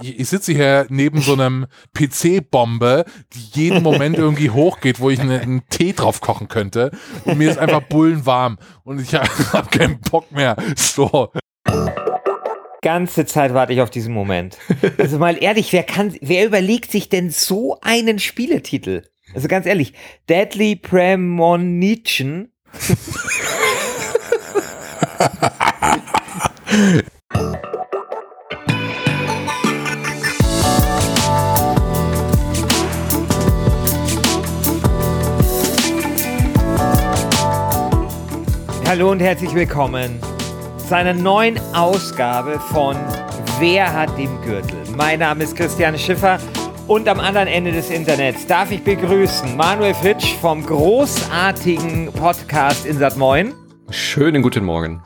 ich, ich sitze hier neben so einem PC-Bombe, die jeden Moment irgendwie hochgeht, wo ich einen, einen Tee drauf kochen könnte. Und mir ist einfach bullenwarm und ich habe keinen Bock mehr. So. Ganze Zeit warte ich auf diesen Moment. Also mal ehrlich, wer kann, wer überlegt sich denn so einen Spieletitel? Also ganz ehrlich, Deadly Premonition. Hallo und herzlich willkommen zu einer neuen Ausgabe von Wer hat den Gürtel? Mein Name ist Christian Schiffer und am anderen Ende des Internets darf ich begrüßen Manuel Fritsch vom großartigen Podcast Insat Moin. Schönen guten Morgen.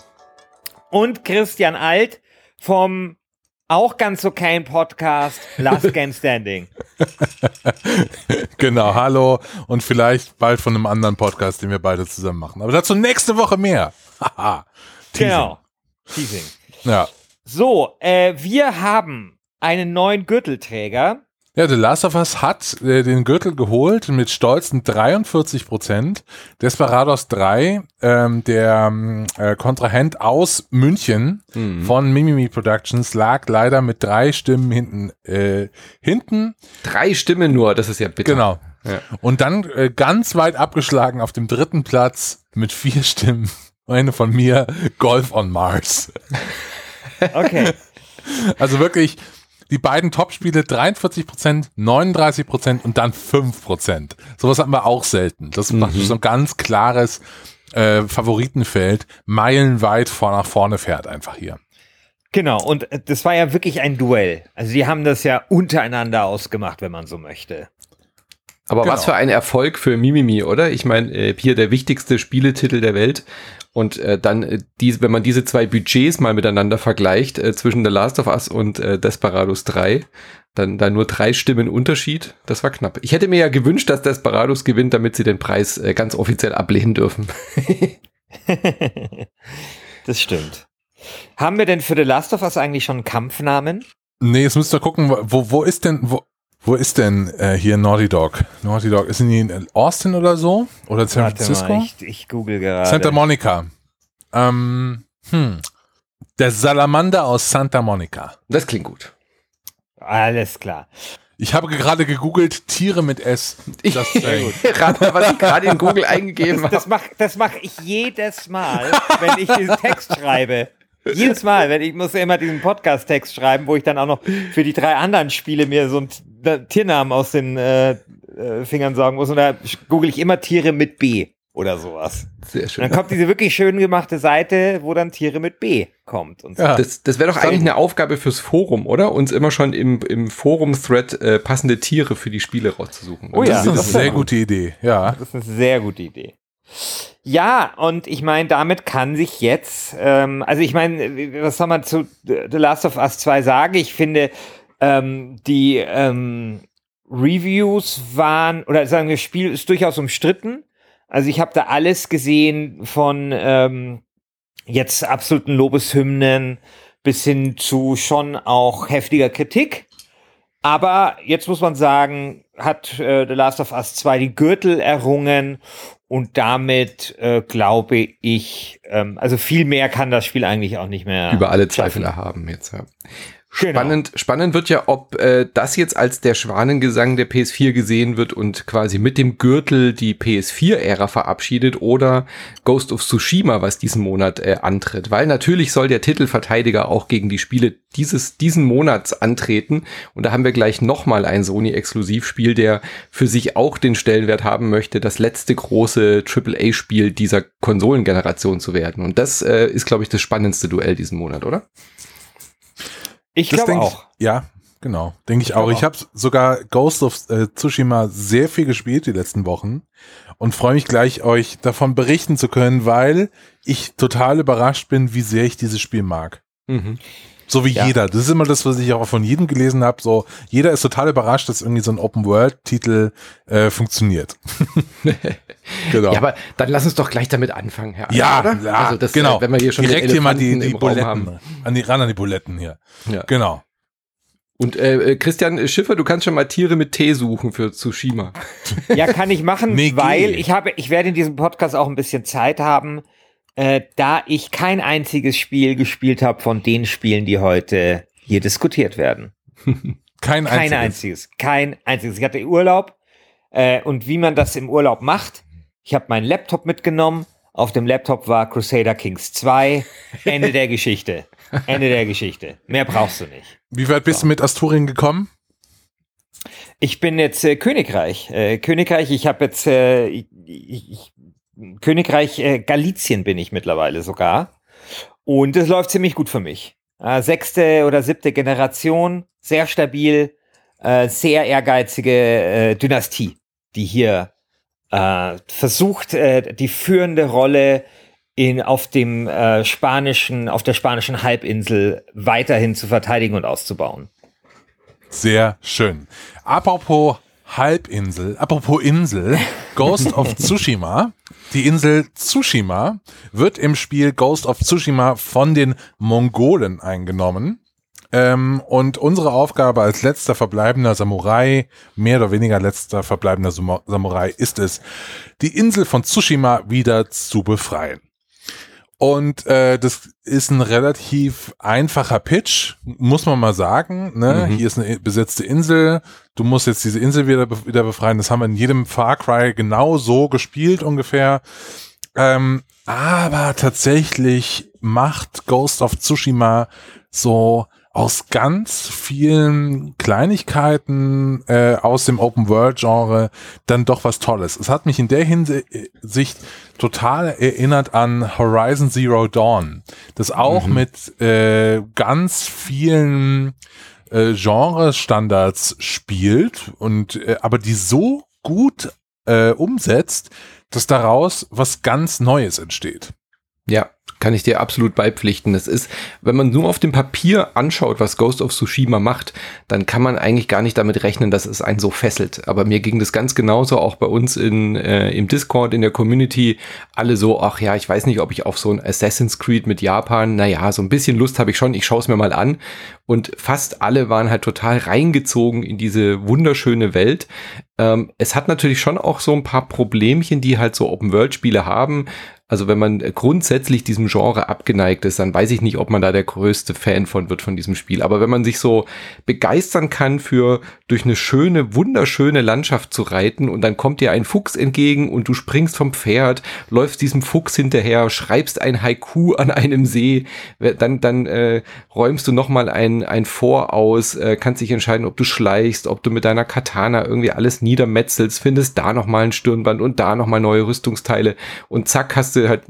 Und Christian Alt vom auch ganz okayen Podcast Last Game Standing. genau, hallo und vielleicht bald von einem anderen Podcast, den wir beide zusammen machen. Aber dazu nächste Woche mehr. Haha. genau. Teasing. Ja. So, äh, wir haben einen neuen Gürtelträger. Ja, The Last of Us hat äh, den Gürtel geholt mit stolzen 43 Prozent. Desperados 3, ähm, der ähm, äh, Kontrahent aus München mhm. von Mimimi Productions, lag leider mit drei Stimmen hinten. Äh, hinten. Drei Stimmen nur, das ist ja bitter. Genau. Ja. Und dann äh, ganz weit abgeschlagen auf dem dritten Platz mit vier Stimmen. Eine von mir, Golf on Mars. Okay. Also wirklich die beiden Top-Spiele 43 Prozent, 39 Prozent und dann 5 Prozent. Sowas haben wir auch selten. Das macht mhm. so ein ganz klares äh, Favoritenfeld, meilenweit vor nach vorne fährt einfach hier. Genau, und äh, das war ja wirklich ein Duell. Also die haben das ja untereinander ausgemacht, wenn man so möchte. Aber genau. was für ein Erfolg für Mimimi, oder? Ich meine, äh, hier der wichtigste Spieletitel der Welt. Und äh, dann, äh, die, wenn man diese zwei Budgets mal miteinander vergleicht, äh, zwischen The Last of Us und äh, Desperados 3, dann da nur drei Stimmen Unterschied. Das war knapp. Ich hätte mir ja gewünscht, dass Desperados gewinnt, damit sie den Preis äh, ganz offiziell ablehnen dürfen. das stimmt. Haben wir denn für The Last of Us eigentlich schon einen Kampfnamen? Nee, jetzt müsst ihr gucken, wo, wo ist denn, wo, wo ist denn äh, hier Naughty Dog? Naughty Dog, ist die in Austin oder so? Oder San Warte Francisco? Mal, ich, ich google gerade. Santa Monica. Ähm, hm. Der Salamander aus Santa Monica. Das klingt gut. Alles klar. Ich habe gerade gegoogelt Tiere mit S. Das ist sehr gut. was ich gerade in Google eingegeben habe. Das, das mache mach ich jedes Mal, wenn ich diesen Text schreibe. Jedes Mal, wenn ich muss ja immer diesen Podcast-Text schreiben, wo ich dann auch noch für die drei anderen Spiele mir so einen Tiernamen aus den äh, äh, Fingern sagen muss. Und da google ich immer Tiere mit B oder sowas. Sehr schön. Und dann kommt diese wirklich schön gemachte Seite, wo dann Tiere mit B kommt. Und so. ja. Das, das wäre doch eigentlich eine Aufgabe fürs Forum, oder? Uns immer schon im, im Forum-Thread äh, passende Tiere für die Spiele rauszusuchen. Oh ja, das ist eine sehr gute Idee. Ja. Das ist eine sehr gute Idee. Ja, und ich meine, damit kann sich jetzt, ähm, also ich meine, was soll man zu The Last of Us 2 sagen? Ich finde, ähm, die ähm, Reviews waren, oder sagen wir, das Spiel ist durchaus umstritten. Also ich habe da alles gesehen von ähm, jetzt absoluten Lobeshymnen bis hin zu schon auch heftiger Kritik. Aber jetzt muss man sagen, hat äh, The Last of Us 2 die Gürtel errungen und damit äh, glaube ich, ähm, also viel mehr kann das Spiel eigentlich auch nicht mehr. Über alle Zweifel erhaben jetzt, ja. Genau. Spannend, spannend wird ja, ob äh, das jetzt als der Schwanengesang der PS4 gesehen wird und quasi mit dem Gürtel die PS4-Ära verabschiedet oder Ghost of Tsushima, was diesen Monat äh, antritt. Weil natürlich soll der Titelverteidiger auch gegen die Spiele dieses, diesen Monats antreten. Und da haben wir gleich nochmal ein Sony-Exklusivspiel, der für sich auch den Stellenwert haben möchte, das letzte große AAA-Spiel dieser Konsolengeneration zu werden. Und das äh, ist, glaube ich, das spannendste Duell diesen Monat, oder? Ich glaube auch. Ich, ja, genau. Denke ich, ich auch. Ich habe sogar Ghost of äh, Tsushima sehr viel gespielt die letzten Wochen und freue mich gleich, euch davon berichten zu können, weil ich total überrascht bin, wie sehr ich dieses Spiel mag. Mhm. So wie ja. jeder. Das ist immer das, was ich auch von jedem gelesen habe. So, jeder ist total überrascht, dass irgendwie so ein Open-World-Titel äh, funktioniert. genau. Ja, aber dann lass uns doch gleich damit anfangen, Herr. Ja, oder? ja also das, genau. Äh, wenn wir hier schon direkt hier mal die, die Buletten, an die, ran an die Buletten hier. Ja. Genau. Und äh, Christian Schiffer, du kannst schon mal Tiere mit T suchen für Tsushima. Ja, kann ich machen, nee, weil ich habe, ich werde in diesem Podcast auch ein bisschen Zeit haben, äh, da ich kein einziges Spiel gespielt habe von den Spielen, die heute hier diskutiert werden. kein einziges. Kein einziges. Kein einziges. Ich hatte Urlaub äh, und wie man das im Urlaub macht. Ich habe meinen Laptop mitgenommen. Auf dem Laptop war Crusader Kings 2. Ende der Geschichte. Ende der Geschichte. Mehr brauchst du nicht. Wie weit bist so. du mit Asturien gekommen? Ich bin jetzt äh, Königreich. Äh, Königreich, ich habe jetzt äh, ich, ich, Königreich äh, Galizien bin ich mittlerweile sogar. Und es läuft ziemlich gut für mich. Äh, sechste oder siebte Generation, sehr stabil, äh, sehr ehrgeizige äh, Dynastie, die hier äh, versucht, äh, die führende Rolle in, auf dem spanischen, auf der spanischen Halbinsel weiterhin zu verteidigen und auszubauen. Sehr schön. Apropos Halbinsel, apropos Insel, Ghost of Tsushima. Die Insel Tsushima wird im Spiel Ghost of Tsushima von den Mongolen eingenommen. Ähm, und unsere Aufgabe als letzter verbleibender Samurai, mehr oder weniger letzter verbleibender Samurai, ist es, die Insel von Tsushima wieder zu befreien. Und äh, das ist ein relativ einfacher Pitch, muss man mal sagen. Ne? Mhm. Hier ist eine besetzte Insel. Du musst jetzt diese Insel wieder, wieder befreien. Das haben wir in jedem Far Cry genau so gespielt ungefähr. Ähm, aber tatsächlich macht Ghost of Tsushima so aus ganz vielen Kleinigkeiten äh, aus dem Open World Genre dann doch was Tolles. Es hat mich in der Hinsicht total erinnert an Horizon Zero Dawn, das auch mhm. mit äh, ganz vielen äh, Genre-Standards spielt und äh, aber die so gut äh, umsetzt, dass daraus was ganz Neues entsteht. Ja, kann ich dir absolut beipflichten. Es ist, wenn man nur auf dem Papier anschaut, was Ghost of Tsushima macht, dann kann man eigentlich gar nicht damit rechnen, dass es einen so fesselt. Aber mir ging das ganz genauso auch bei uns in, äh, im Discord, in der Community. Alle so, ach ja, ich weiß nicht, ob ich auf so ein Assassin's Creed mit Japan, naja, so ein bisschen Lust habe ich schon, ich schaue es mir mal an. Und fast alle waren halt total reingezogen in diese wunderschöne Welt. Ähm, es hat natürlich schon auch so ein paar Problemchen, die halt so Open-World-Spiele haben. Also wenn man grundsätzlich diesem Genre abgeneigt ist, dann weiß ich nicht, ob man da der größte Fan von wird von diesem Spiel. Aber wenn man sich so begeistern kann für durch eine schöne, wunderschöne Landschaft zu reiten und dann kommt dir ein Fuchs entgegen und du springst vom Pferd, läufst diesem Fuchs hinterher, schreibst ein Haiku an einem See, dann, dann äh, räumst du nochmal ein, ein Vor aus, äh, kannst dich entscheiden, ob du schleichst, ob du mit deiner Katana irgendwie alles niedermetzelst, findest da nochmal ein Stirnband und da nochmal neue Rüstungsteile und zack hast du halt,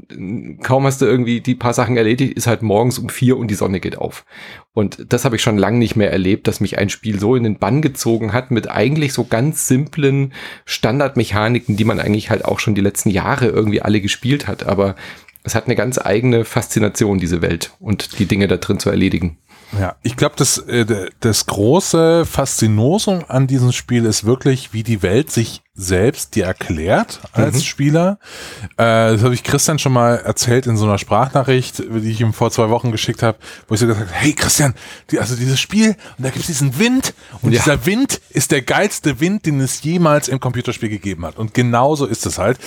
kaum hast du irgendwie die paar Sachen erledigt, ist halt morgens um vier und die Sonne geht auf. Und das habe ich schon lange nicht mehr erlebt, dass mich ein Spiel so in den Bann gezogen hat mit eigentlich so ganz simplen Standardmechaniken, die man eigentlich halt auch schon die letzten Jahre irgendwie alle gespielt hat. Aber es hat eine ganz eigene Faszination, diese Welt und die Dinge da drin zu erledigen. Ja, ich glaube, das, äh, das große Faszinosum an diesem Spiel ist wirklich, wie die Welt sich selbst dir erklärt als mhm. Spieler. Äh, das habe ich Christian schon mal erzählt in so einer Sprachnachricht, die ich ihm vor zwei Wochen geschickt habe, wo ich so gesagt habe, hey Christian, die, also dieses Spiel und da gibt es diesen Wind und ja. dieser Wind ist der geilste Wind, den es jemals im Computerspiel gegeben hat. Und genauso ist es halt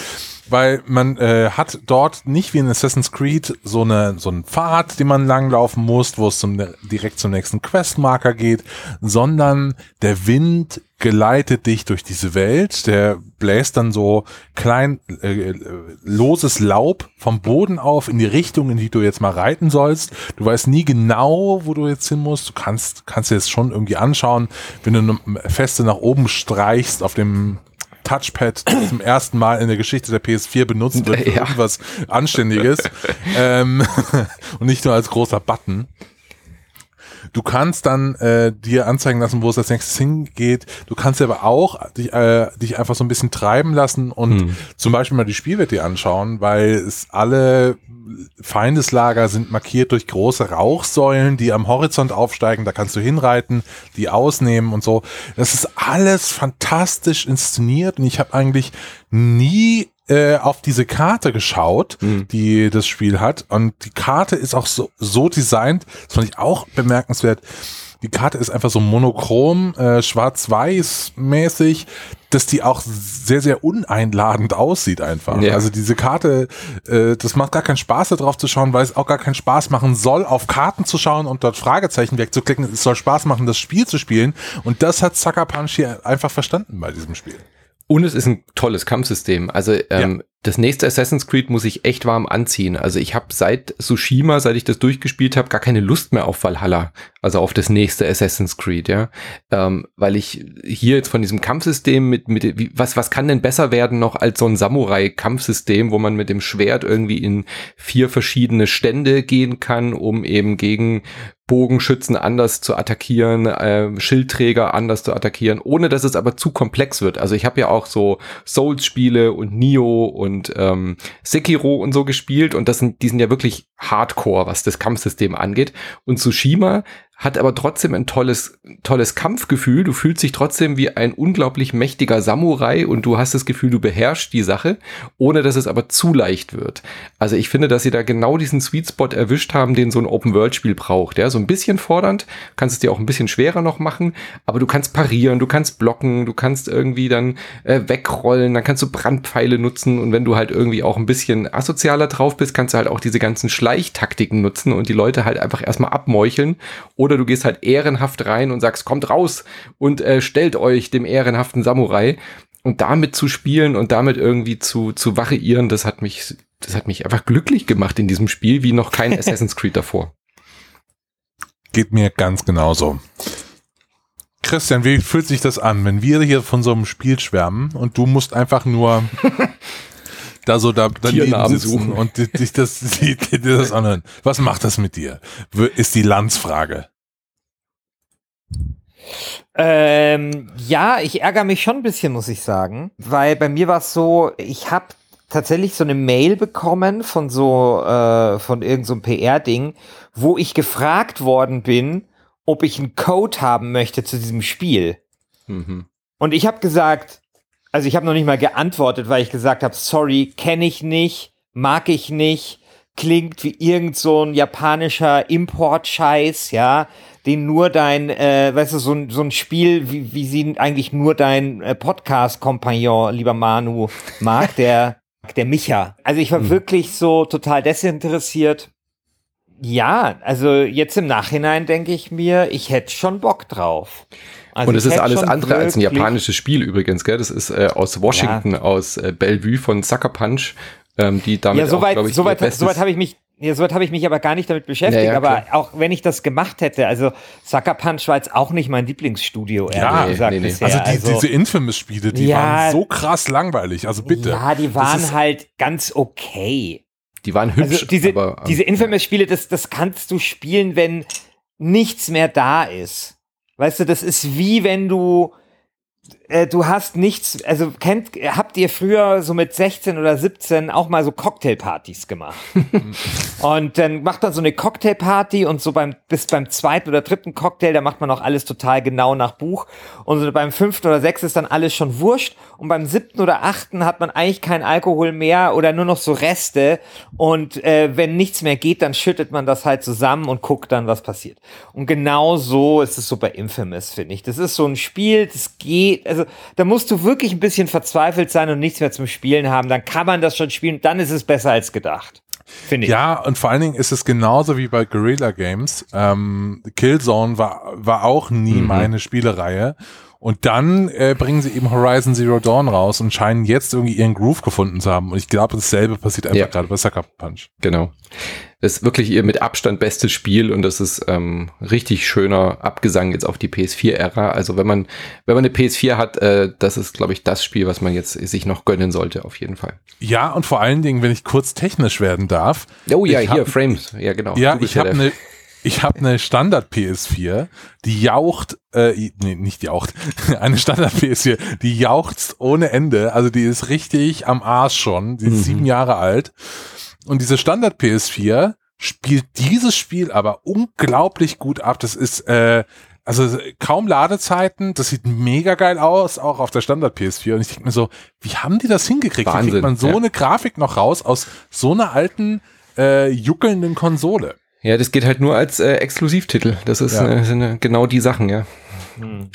weil man äh, hat dort nicht wie in Assassin's Creed so eine so einen Pfad, den man langlaufen muss, wo es zum direkt zum nächsten Questmarker geht, sondern der Wind geleitet dich durch diese Welt, der bläst dann so klein äh, loses Laub vom Boden auf in die Richtung, in die du jetzt mal reiten sollst. Du weißt nie genau, wo du jetzt hin musst. Du kannst kannst dir das schon irgendwie anschauen, wenn du feste nach oben streichst auf dem Touchpad zum ersten Mal in der Geschichte der PS4 benutzt wird für ja. irgendwas Anständiges ähm, und nicht nur als großer Button. Du kannst dann äh, dir anzeigen lassen, wo es als nächstes hingeht. Du kannst aber auch dich, äh, dich einfach so ein bisschen treiben lassen und hm. zum Beispiel mal die Spielwelt dir anschauen, weil es alle Feindeslager sind markiert durch große Rauchsäulen, die am Horizont aufsteigen. Da kannst du hinreiten, die ausnehmen und so. Das ist alles fantastisch inszeniert und ich habe eigentlich nie äh, auf diese Karte geschaut, mhm. die das Spiel hat. Und die Karte ist auch so, so designt, das fand ich auch bemerkenswert die Karte ist einfach so monochrom, äh, schwarz-weiß mäßig, dass die auch sehr, sehr uneinladend aussieht einfach. Ja. Also diese Karte, äh, das macht gar keinen Spaß, da drauf zu schauen, weil es auch gar keinen Spaß machen soll, auf Karten zu schauen und dort Fragezeichen wegzuklicken. Es soll Spaß machen, das Spiel zu spielen. Und das hat Sucker Punch hier einfach verstanden bei diesem Spiel. Und es ist ein tolles Kampfsystem. Also ähm, ja. Das nächste Assassin's Creed muss ich echt warm anziehen. Also ich habe seit Tsushima, seit ich das durchgespielt habe, gar keine Lust mehr auf Valhalla. Also auf das nächste Assassin's Creed, ja. Ähm, weil ich hier jetzt von diesem Kampfsystem mit, mit was, was kann denn besser werden noch als so ein Samurai-Kampfsystem, wo man mit dem Schwert irgendwie in vier verschiedene Stände gehen kann, um eben gegen Bogenschützen anders zu attackieren, äh, Schildträger anders zu attackieren, ohne dass es aber zu komplex wird. Also ich habe ja auch so Souls-Spiele und Nio und ähm, Sekiro und so gespielt und das sind, die sind ja wirklich Hardcore, was das Kampfsystem angeht. Und Tsushima hat aber trotzdem ein tolles, tolles Kampfgefühl. Du fühlst dich trotzdem wie ein unglaublich mächtiger Samurai und du hast das Gefühl, du beherrschst die Sache, ohne dass es aber zu leicht wird. Also ich finde, dass sie da genau diesen Sweet Spot erwischt haben, den so ein Open-World-Spiel braucht. Ja, so ein bisschen fordernd, kannst es dir auch ein bisschen schwerer noch machen, aber du kannst parieren, du kannst blocken, du kannst irgendwie dann äh, wegrollen, dann kannst du Brandpfeile nutzen und wenn du halt irgendwie auch ein bisschen asozialer drauf bist, kannst du halt auch diese ganzen Schleichtaktiken nutzen und die Leute halt einfach erstmal abmeucheln oder du gehst halt ehrenhaft rein und sagst, kommt raus und äh, stellt euch dem ehrenhaften Samurai. Und damit zu spielen und damit irgendwie zu, zu variieren, das hat mich, das hat mich einfach glücklich gemacht in diesem Spiel, wie noch kein Assassin's Creed davor. Geht mir ganz genauso. Christian, wie fühlt sich das an, wenn wir hier von so einem Spiel schwärmen und du musst einfach nur da so da daneben sitzen suchen. und dich das, die, die, das anhören. Was macht das mit dir? Ist die Landsfrage. Ähm, ja, ich ärgere mich schon ein bisschen, muss ich sagen, weil bei mir war es so, ich habe tatsächlich so eine Mail bekommen von so äh, von irgendeinem so PR-Ding, wo ich gefragt worden bin, ob ich einen Code haben möchte zu diesem Spiel. Mhm. Und ich habe gesagt, also ich habe noch nicht mal geantwortet, weil ich gesagt habe, sorry, kenne ich nicht, mag ich nicht, klingt wie irgend so ein japanischer Import-Scheiß, ja, den nur dein, äh, weißt du, so ein, so ein Spiel, wie, wie sie eigentlich nur dein äh, Podcast-Kompagnon, lieber Manu, mag, der, der Micha. Also ich war hm. wirklich so total desinteressiert. Ja, also jetzt im Nachhinein denke ich mir, ich hätte schon Bock drauf. Also und es ist alles andere als ein japanisches Spiel übrigens, gell? Das ist äh, aus Washington, ja. aus äh, Bellevue von Sucker Punch, ähm, die damit ja, soweit, auch, ich, soweit, soweit habe ich mich ja, soweit habe ich mich aber gar nicht damit beschäftigt. Ja, ja, aber auch wenn ich das gemacht hätte, also Sucker Punch war jetzt auch nicht mein Lieblingsstudio, ehrlich ja, gesagt. Nee, nee. Also, die, also, diese Infamous-Spiele, die ja, waren so krass langweilig. Also bitte. Ja, die waren halt ganz okay. Die waren hübsch. Also diese, aber, ähm, diese Infamous-Spiele, das, das kannst du spielen, wenn nichts mehr da ist. Weißt du, das ist wie wenn du äh, du hast nichts, also kennt, habt ihr früher so mit 16 oder 17 auch mal so Cocktailpartys gemacht? und dann macht man so eine Cocktailparty und so beim, bis beim zweiten oder dritten Cocktail, da macht man auch alles total genau nach Buch. Und so beim fünften oder sechsten ist dann alles schon wurscht. Und beim siebten oder achten hat man eigentlich kein Alkohol mehr oder nur noch so Reste. Und äh, wenn nichts mehr geht, dann schüttet man das halt zusammen und guckt dann, was passiert. Und genau so ist es so bei Infamous, finde ich. Das ist so ein Spiel, das geht, also da musst du wirklich ein bisschen verzweifelt sein und nichts mehr zum Spielen haben. Dann kann man das schon spielen. Dann ist es besser als gedacht. Finde ich. Ja, und vor allen Dingen ist es genauso wie bei Guerrilla Games. Ähm, Killzone war, war auch nie mhm. meine Spielereiie. Und dann äh, bringen sie eben Horizon Zero Dawn raus und scheinen jetzt irgendwie ihren Groove gefunden zu haben. Und ich glaube, dasselbe passiert einfach ja. gerade bei Sucker Punch. Genau ist wirklich ihr mit Abstand bestes Spiel und das ist ähm, richtig schöner Abgesang jetzt auf die PS4-Ära. Also wenn man, wenn man eine PS4 hat, äh, das ist, glaube ich, das Spiel, was man jetzt sich noch gönnen sollte, auf jeden Fall. Ja, und vor allen Dingen, wenn ich kurz technisch werden darf. Oh ja, hier, hab, Frames, ja genau. Ja, ich habe eine ich habe eine Standard PS4, die jaucht, äh, nee, nicht jaucht, eine Standard PS4, die jaucht ohne Ende. Also die ist richtig am Arsch schon. Die ist mhm. sieben Jahre alt. Und diese Standard PS4 spielt dieses Spiel aber unglaublich gut ab. Das ist äh, also kaum Ladezeiten, das sieht mega geil aus, auch auf der Standard PS4. Und ich denke mir so, wie haben die das hingekriegt? Wahnsinn, wie kriegt man so ja. eine Grafik noch raus aus so einer alten, äh, juckelnden Konsole? Ja, das geht halt nur als äh, Exklusivtitel. Das ist ja. äh, sind genau die Sachen, ja. Hm.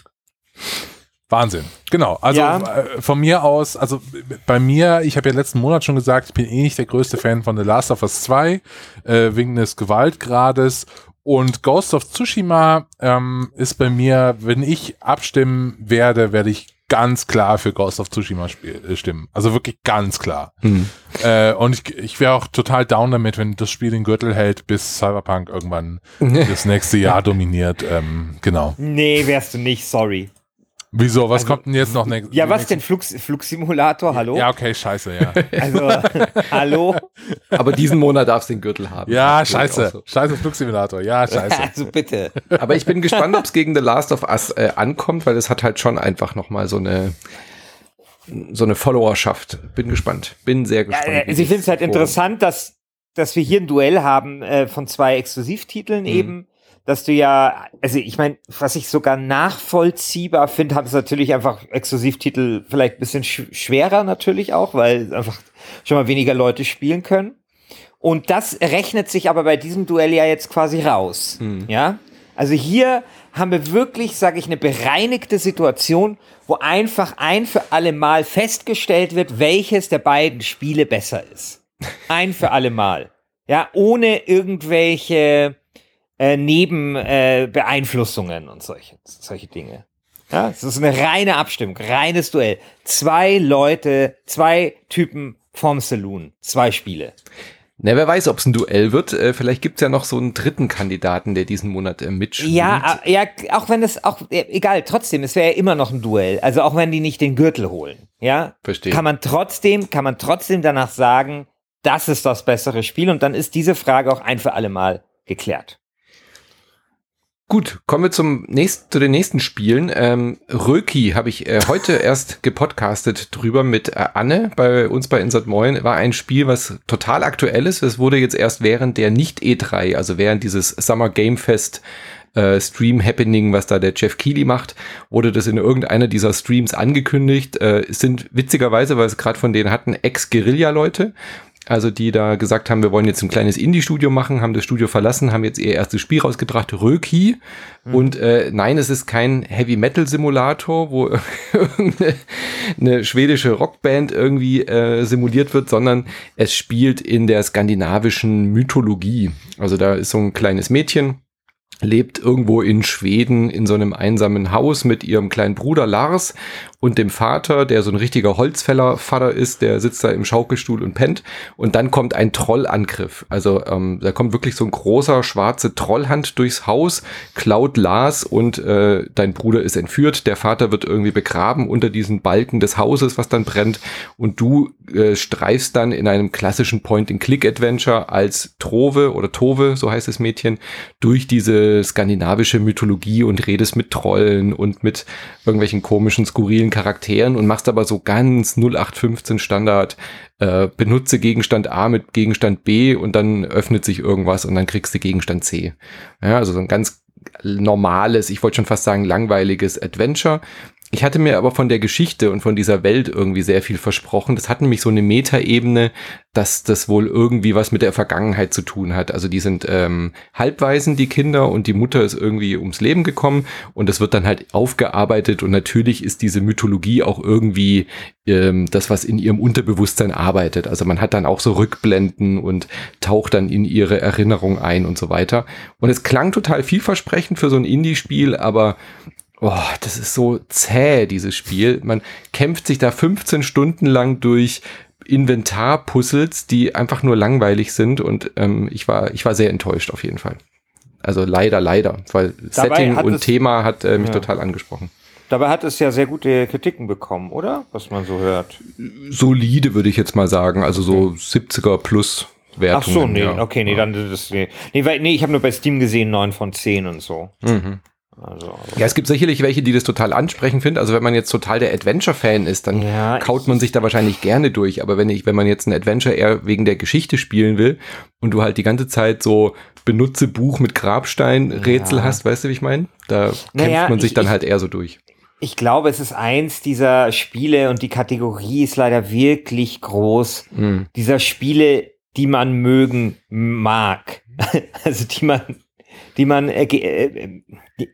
Wahnsinn. Genau. Also ja. Äh, von mir aus, also bei mir, ich habe ja letzten Monat schon gesagt, ich bin eh nicht der größte Fan von The Last of Us 2, äh, wegen des Gewaltgrades. Und Ghost of Tsushima ähm, ist bei mir, wenn ich abstimmen werde, werde ich ganz klar für Ghost of Tsushima äh, stimmen. Also wirklich ganz klar. Hm. Äh, und ich, ich wäre auch total down damit, wenn das Spiel den Gürtel hält, bis Cyberpunk irgendwann das nächste Jahr dominiert. Ähm, genau. Nee, wärst du nicht, sorry. Wieso? Was also, kommt denn jetzt noch? Ne ja, was denn? Flug, Flugsimulator? Hallo? Ja, okay, scheiße, ja. also, hallo? Aber diesen Monat darfst du den Gürtel haben. Ja, scheiße. So. Scheiße Flugsimulator. Ja, scheiße. also bitte. Aber ich bin gespannt, ob es gegen The Last of Us äh, ankommt, weil es hat halt schon einfach nochmal so eine so eine Followerschaft. Bin gespannt. Bin sehr gespannt. Ja, also ich finde es halt interessant, dass, dass wir hier ein Duell haben äh, von zwei Exklusivtiteln mhm. eben dass du ja, also ich meine, was ich sogar nachvollziehbar finde, hat es natürlich einfach Exklusivtitel vielleicht ein bisschen sch schwerer natürlich auch, weil einfach schon mal weniger Leute spielen können. Und das rechnet sich aber bei diesem Duell ja jetzt quasi raus. Hm. Ja? Also hier haben wir wirklich, sage ich, eine bereinigte Situation, wo einfach ein für alle Mal festgestellt wird, welches der beiden Spiele besser ist. Ein für alle Mal. Ja, ohne irgendwelche äh, Nebenbeeinflussungen äh, und solche, solche Dinge. Ja, es ist eine reine Abstimmung, reines Duell. Zwei Leute, zwei Typen vom Saloon, zwei Spiele. Na, wer weiß, ob es ein Duell wird. Äh, vielleicht gibt's ja noch so einen dritten Kandidaten, der diesen Monat äh, mitspielt. Ja, äh, ja, auch wenn es auch, äh, egal, trotzdem, es wäre ja immer noch ein Duell. Also auch wenn die nicht den Gürtel holen, ja, Verstehe. kann man trotzdem, kann man trotzdem danach sagen, das ist das bessere Spiel und dann ist diese Frage auch ein für alle Mal geklärt. Gut, kommen wir zum nächsten, zu den nächsten Spielen. Ähm, Röki habe ich äh, heute erst gepodcastet drüber mit äh, Anne bei uns bei Insert Moin. War ein Spiel, was total aktuell ist. Es wurde jetzt erst während der Nicht-E3, also während dieses Summer Game Fest äh, Stream Happening, was da der Jeff Keighley macht, wurde das in irgendeiner dieser Streams angekündigt. Äh, sind witzigerweise, weil es gerade von denen hatten, Ex-Guerilla-Leute also die da gesagt haben, wir wollen jetzt ein kleines Indie-Studio machen, haben das Studio verlassen, haben jetzt ihr erstes Spiel rausgebracht, Röki. Mhm. Und äh, nein, es ist kein Heavy-Metal-Simulator, wo eine schwedische Rockband irgendwie äh, simuliert wird, sondern es spielt in der skandinavischen Mythologie. Also da ist so ein kleines Mädchen, lebt irgendwo in Schweden in so einem einsamen Haus mit ihrem kleinen Bruder Lars und dem Vater, der so ein richtiger Holzfällervater ist, der sitzt da im Schaukelstuhl und pennt. Und dann kommt ein Trollangriff. Also ähm, da kommt wirklich so ein großer schwarze Trollhand durchs Haus, klaut Lars und äh, dein Bruder ist entführt. Der Vater wird irgendwie begraben unter diesen Balken des Hauses, was dann brennt. Und du äh, streifst dann in einem klassischen Point-and-Click-Adventure als Trove oder Tove, so heißt das Mädchen, durch diese skandinavische Mythologie und redest mit Trollen und mit irgendwelchen komischen, skurrilen vielen Charakteren und machst aber so ganz 0815 Standard, äh, benutze Gegenstand A mit Gegenstand B und dann öffnet sich irgendwas und dann kriegst du Gegenstand C. Ja, also so ein ganz normales, ich wollte schon fast sagen langweiliges Adventure, ich hatte mir aber von der Geschichte und von dieser Welt irgendwie sehr viel versprochen. Das hat nämlich so eine Metaebene, dass das wohl irgendwie was mit der Vergangenheit zu tun hat. Also die sind ähm, Halbwaisen, die Kinder, und die Mutter ist irgendwie ums Leben gekommen und das wird dann halt aufgearbeitet und natürlich ist diese Mythologie auch irgendwie ähm, das, was in ihrem Unterbewusstsein arbeitet. Also man hat dann auch so Rückblenden und taucht dann in ihre Erinnerung ein und so weiter. Und es klang total vielversprechend für so ein Indie-Spiel, aber Oh, das ist so zäh, dieses Spiel. Man kämpft sich da 15 Stunden lang durch Inventarpuzzles, die einfach nur langweilig sind und ähm, ich war ich war sehr enttäuscht auf jeden Fall. Also leider, leider, weil Dabei Setting und Thema hat äh, mich ja. total angesprochen. Dabei hat es ja sehr gute Kritiken bekommen, oder? Was man so hört. Solide würde ich jetzt mal sagen, also so 70er plus Wertungen. Ach so, nee, ja. okay, nee, dann das nee. Nee, weil, nee ich habe nur bei Steam gesehen 9 von 10 und so. Mhm. Also, ja, es gibt sicherlich welche, die das total ansprechend finden. Also wenn man jetzt total der Adventure-Fan ist, dann ja, kaut man sich da wahrscheinlich gerne durch. Aber wenn ich, wenn man jetzt ein Adventure eher wegen der Geschichte spielen will und du halt die ganze Zeit so benutze Buch mit Grabstein-Rätsel ja. hast, weißt du, wie ich meine? Da naja, kämpft man sich ich, dann halt eher so durch. Ich glaube, es ist eins dieser Spiele und die Kategorie ist leider wirklich groß. Mhm. Dieser Spiele, die man mögen mag. also die man, die man, äh, äh,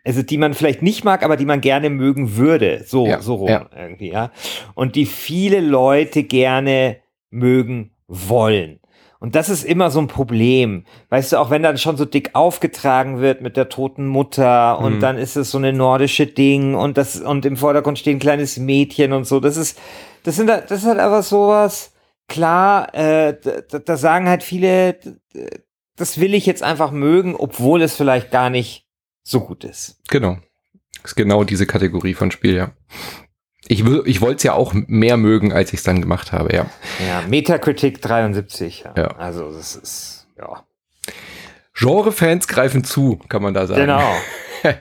also die man vielleicht nicht mag, aber die man gerne mögen würde. So, ja, so rum ja. irgendwie, ja. Und die viele Leute gerne mögen wollen. Und das ist immer so ein Problem. Weißt du, auch wenn dann schon so dick aufgetragen wird mit der toten Mutter und mhm. dann ist es so eine nordische Ding und das, und im Vordergrund steht ein kleines Mädchen und so. Das ist, das sind, das ist halt einfach sowas. Klar, äh, da, da sagen halt viele, das will ich jetzt einfach mögen, obwohl es vielleicht gar nicht so gut ist. Genau. Ist genau diese Kategorie von Spiel, ja. Ich, ich wollte es ja auch mehr mögen, als ich es dann gemacht habe, ja. Ja, Metacritic 73. Ja. ja. Also das ist, ja. Genre-Fans greifen zu, kann man da sagen. Genau.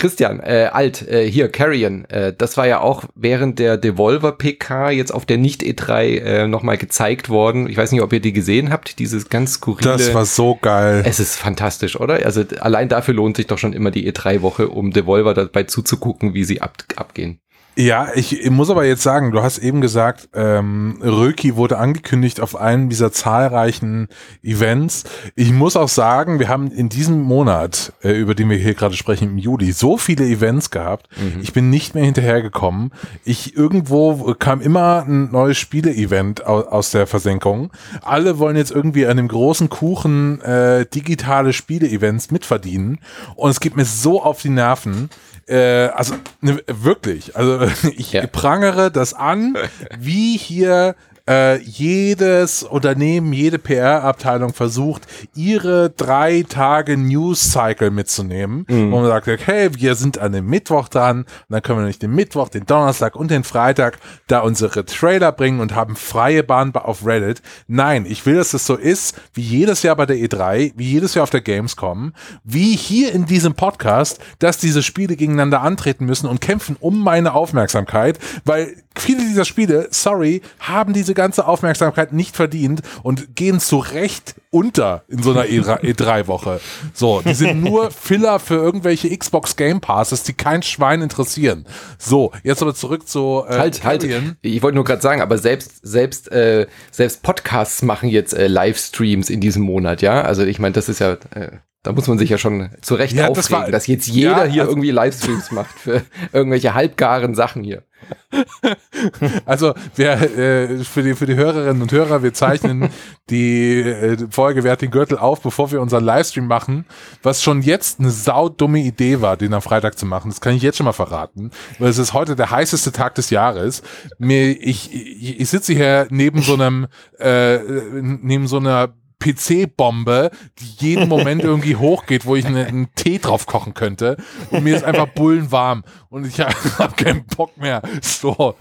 Christian, äh, alt, äh, hier, Carrion, äh, das war ja auch während der Devolver-PK jetzt auf der Nicht-E3 äh, nochmal gezeigt worden. Ich weiß nicht, ob ihr die gesehen habt, dieses ganz skurrile. Das war so geil. Es ist fantastisch, oder? Also allein dafür lohnt sich doch schon immer die E3-Woche, um Devolver dabei zuzugucken, wie sie ab, abgehen. Ja, ich, ich, muss aber jetzt sagen, du hast eben gesagt, ähm, Röki wurde angekündigt auf einem dieser zahlreichen Events. Ich muss auch sagen, wir haben in diesem Monat, äh, über den wir hier gerade sprechen, im Juli, so viele Events gehabt. Mhm. Ich bin nicht mehr hinterhergekommen. Ich irgendwo kam immer ein neues Spiele-Event aus, aus der Versenkung. Alle wollen jetzt irgendwie an dem großen Kuchen äh, digitale Spiele-Events mitverdienen. Und es geht mir so auf die Nerven äh, also ne, wirklich, also ich ja. prangere das an, wie hier äh, jedes Unternehmen, jede PR-Abteilung versucht, ihre drei Tage News-Cycle mitzunehmen. Mhm. Und man sagt, hey, wir sind an dem Mittwoch dran, und dann können wir nicht den Mittwoch, den Donnerstag und den Freitag da unsere Trailer bringen und haben freie Bahn auf Reddit. Nein, ich will, dass es so ist, wie jedes Jahr bei der E3, wie jedes Jahr auf der Gamescom, wie hier in diesem Podcast, dass diese Spiele gegeneinander antreten müssen und kämpfen um meine Aufmerksamkeit, weil viele dieser Spiele, sorry, haben diese ganze Aufmerksamkeit nicht verdient und gehen zu Recht unter in so einer E3-Woche. E so, die sind nur Filler für irgendwelche Xbox Game Passes, die kein Schwein interessieren. So, jetzt aber zurück zu äh, halt, halt. Ich wollte nur gerade sagen, aber selbst selbst äh, selbst Podcasts machen jetzt äh, Livestreams in diesem Monat, ja? Also ich meine, das ist ja äh, da muss man sich ja schon zu Recht ja, aufregen, das war, dass jetzt jeder ja, hier also, irgendwie Livestreams macht für irgendwelche halbgaren Sachen hier. Also wer, äh, für, die, für die Hörerinnen und Hörer, wir zeichnen die äh, Folge Wer hat den Gürtel auf, bevor wir unseren Livestream machen, was schon jetzt eine saudumme Idee war, den am Freitag zu machen. Das kann ich jetzt schon mal verraten, weil es ist heute der heißeste Tag des Jahres. Mir, ich, ich, ich sitze hier neben so einem, äh, neben so einer PC-Bombe, die jeden Moment irgendwie hochgeht, wo ich einen, einen Tee drauf kochen könnte. Und mir ist einfach bullenwarm und ich habe keinen Bock mehr. So.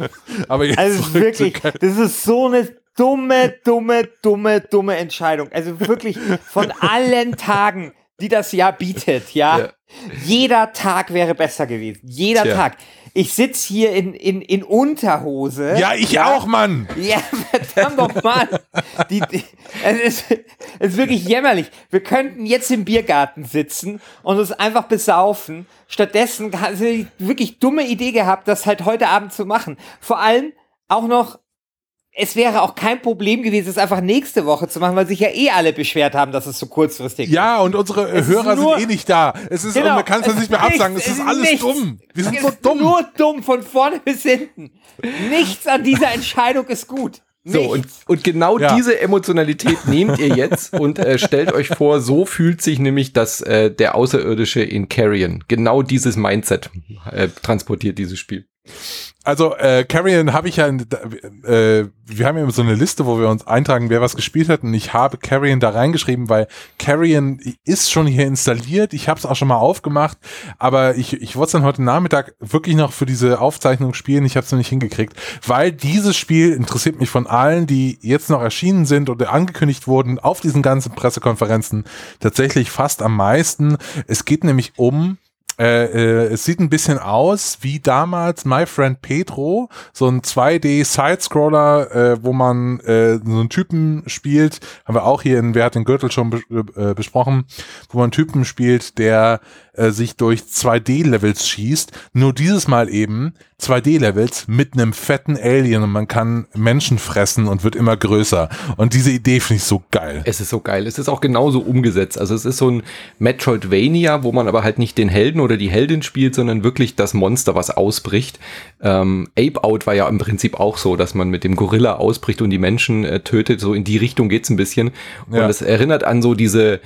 Aber jetzt also wirklich, das ist so eine dumme, dumme, dumme, dumme Entscheidung. Also wirklich von allen Tagen, die das Jahr bietet, ja. ja. Jeder Tag wäre besser gewesen. Jeder Tja. Tag. Ich sitz hier in, in, in Unterhose. Ja, ich ja. auch, Mann. Ja, verdammt nochmal. Die, die, es, ist, es ist wirklich jämmerlich. Wir könnten jetzt im Biergarten sitzen und uns einfach besaufen. Stattdessen hast du die wirklich dumme Idee gehabt, das halt heute Abend zu machen. Vor allem auch noch es wäre auch kein Problem gewesen, es einfach nächste Woche zu machen, weil sich ja eh alle beschwert haben, dass es so kurzfristig ist. Ja, und unsere es Hörer nur, sind eh nicht da. Es ist, genau, man kann es nicht mehr absagen, es, es ist alles nichts, dumm. Wir sind so dumm. Nur dumm, von vorne bis hinten. Nichts an dieser Entscheidung ist gut. So, und, und genau ja. diese Emotionalität nehmt ihr jetzt und äh, stellt euch vor, so fühlt sich nämlich das, äh, der Außerirdische in Carrion. Genau dieses Mindset äh, transportiert dieses Spiel. Also äh, Carrion habe ich ja, äh, wir haben ja so eine Liste, wo wir uns eintragen, wer was gespielt hat. Und ich habe Carrion da reingeschrieben, weil Carrion ist schon hier installiert, ich habe es auch schon mal aufgemacht, aber ich, ich wollte es dann heute Nachmittag wirklich noch für diese Aufzeichnung spielen, ich habe es noch nicht hingekriegt, weil dieses Spiel interessiert mich von allen, die jetzt noch erschienen sind oder angekündigt wurden auf diesen ganzen Pressekonferenzen tatsächlich fast am meisten. Es geht nämlich um Äh, äh, es sieht ein bisschen aus wie damals My Friend Pedro, so ein 2D-Sidescroller, äh, wo man äh, so einen Typen spielt, haben wir auch hier in Wer hat den Gürtel schon be äh, besprochen, wo man Typen spielt, der äh, sich durch 2D-Levels schießt. Nur dieses Mal eben 2D-Levels mit einem fetten Alien und man kann Menschen fressen und wird immer größer. Und diese Idee finde ich so geil. Es ist so geil. Es ist auch genauso umgesetzt. Also es ist so ein Metroidvania, wo man aber halt nicht den Helden oder die Heldin spielt, sondern wirklich das Monster, was ausbricht. Ähm, Ape Out war ja im Prinzip auch so, dass man mit dem Gorilla ausbricht und die Menschen äh, tötet. So in die Richtung geht's ein bisschen. Und ja. es erinnert an so diese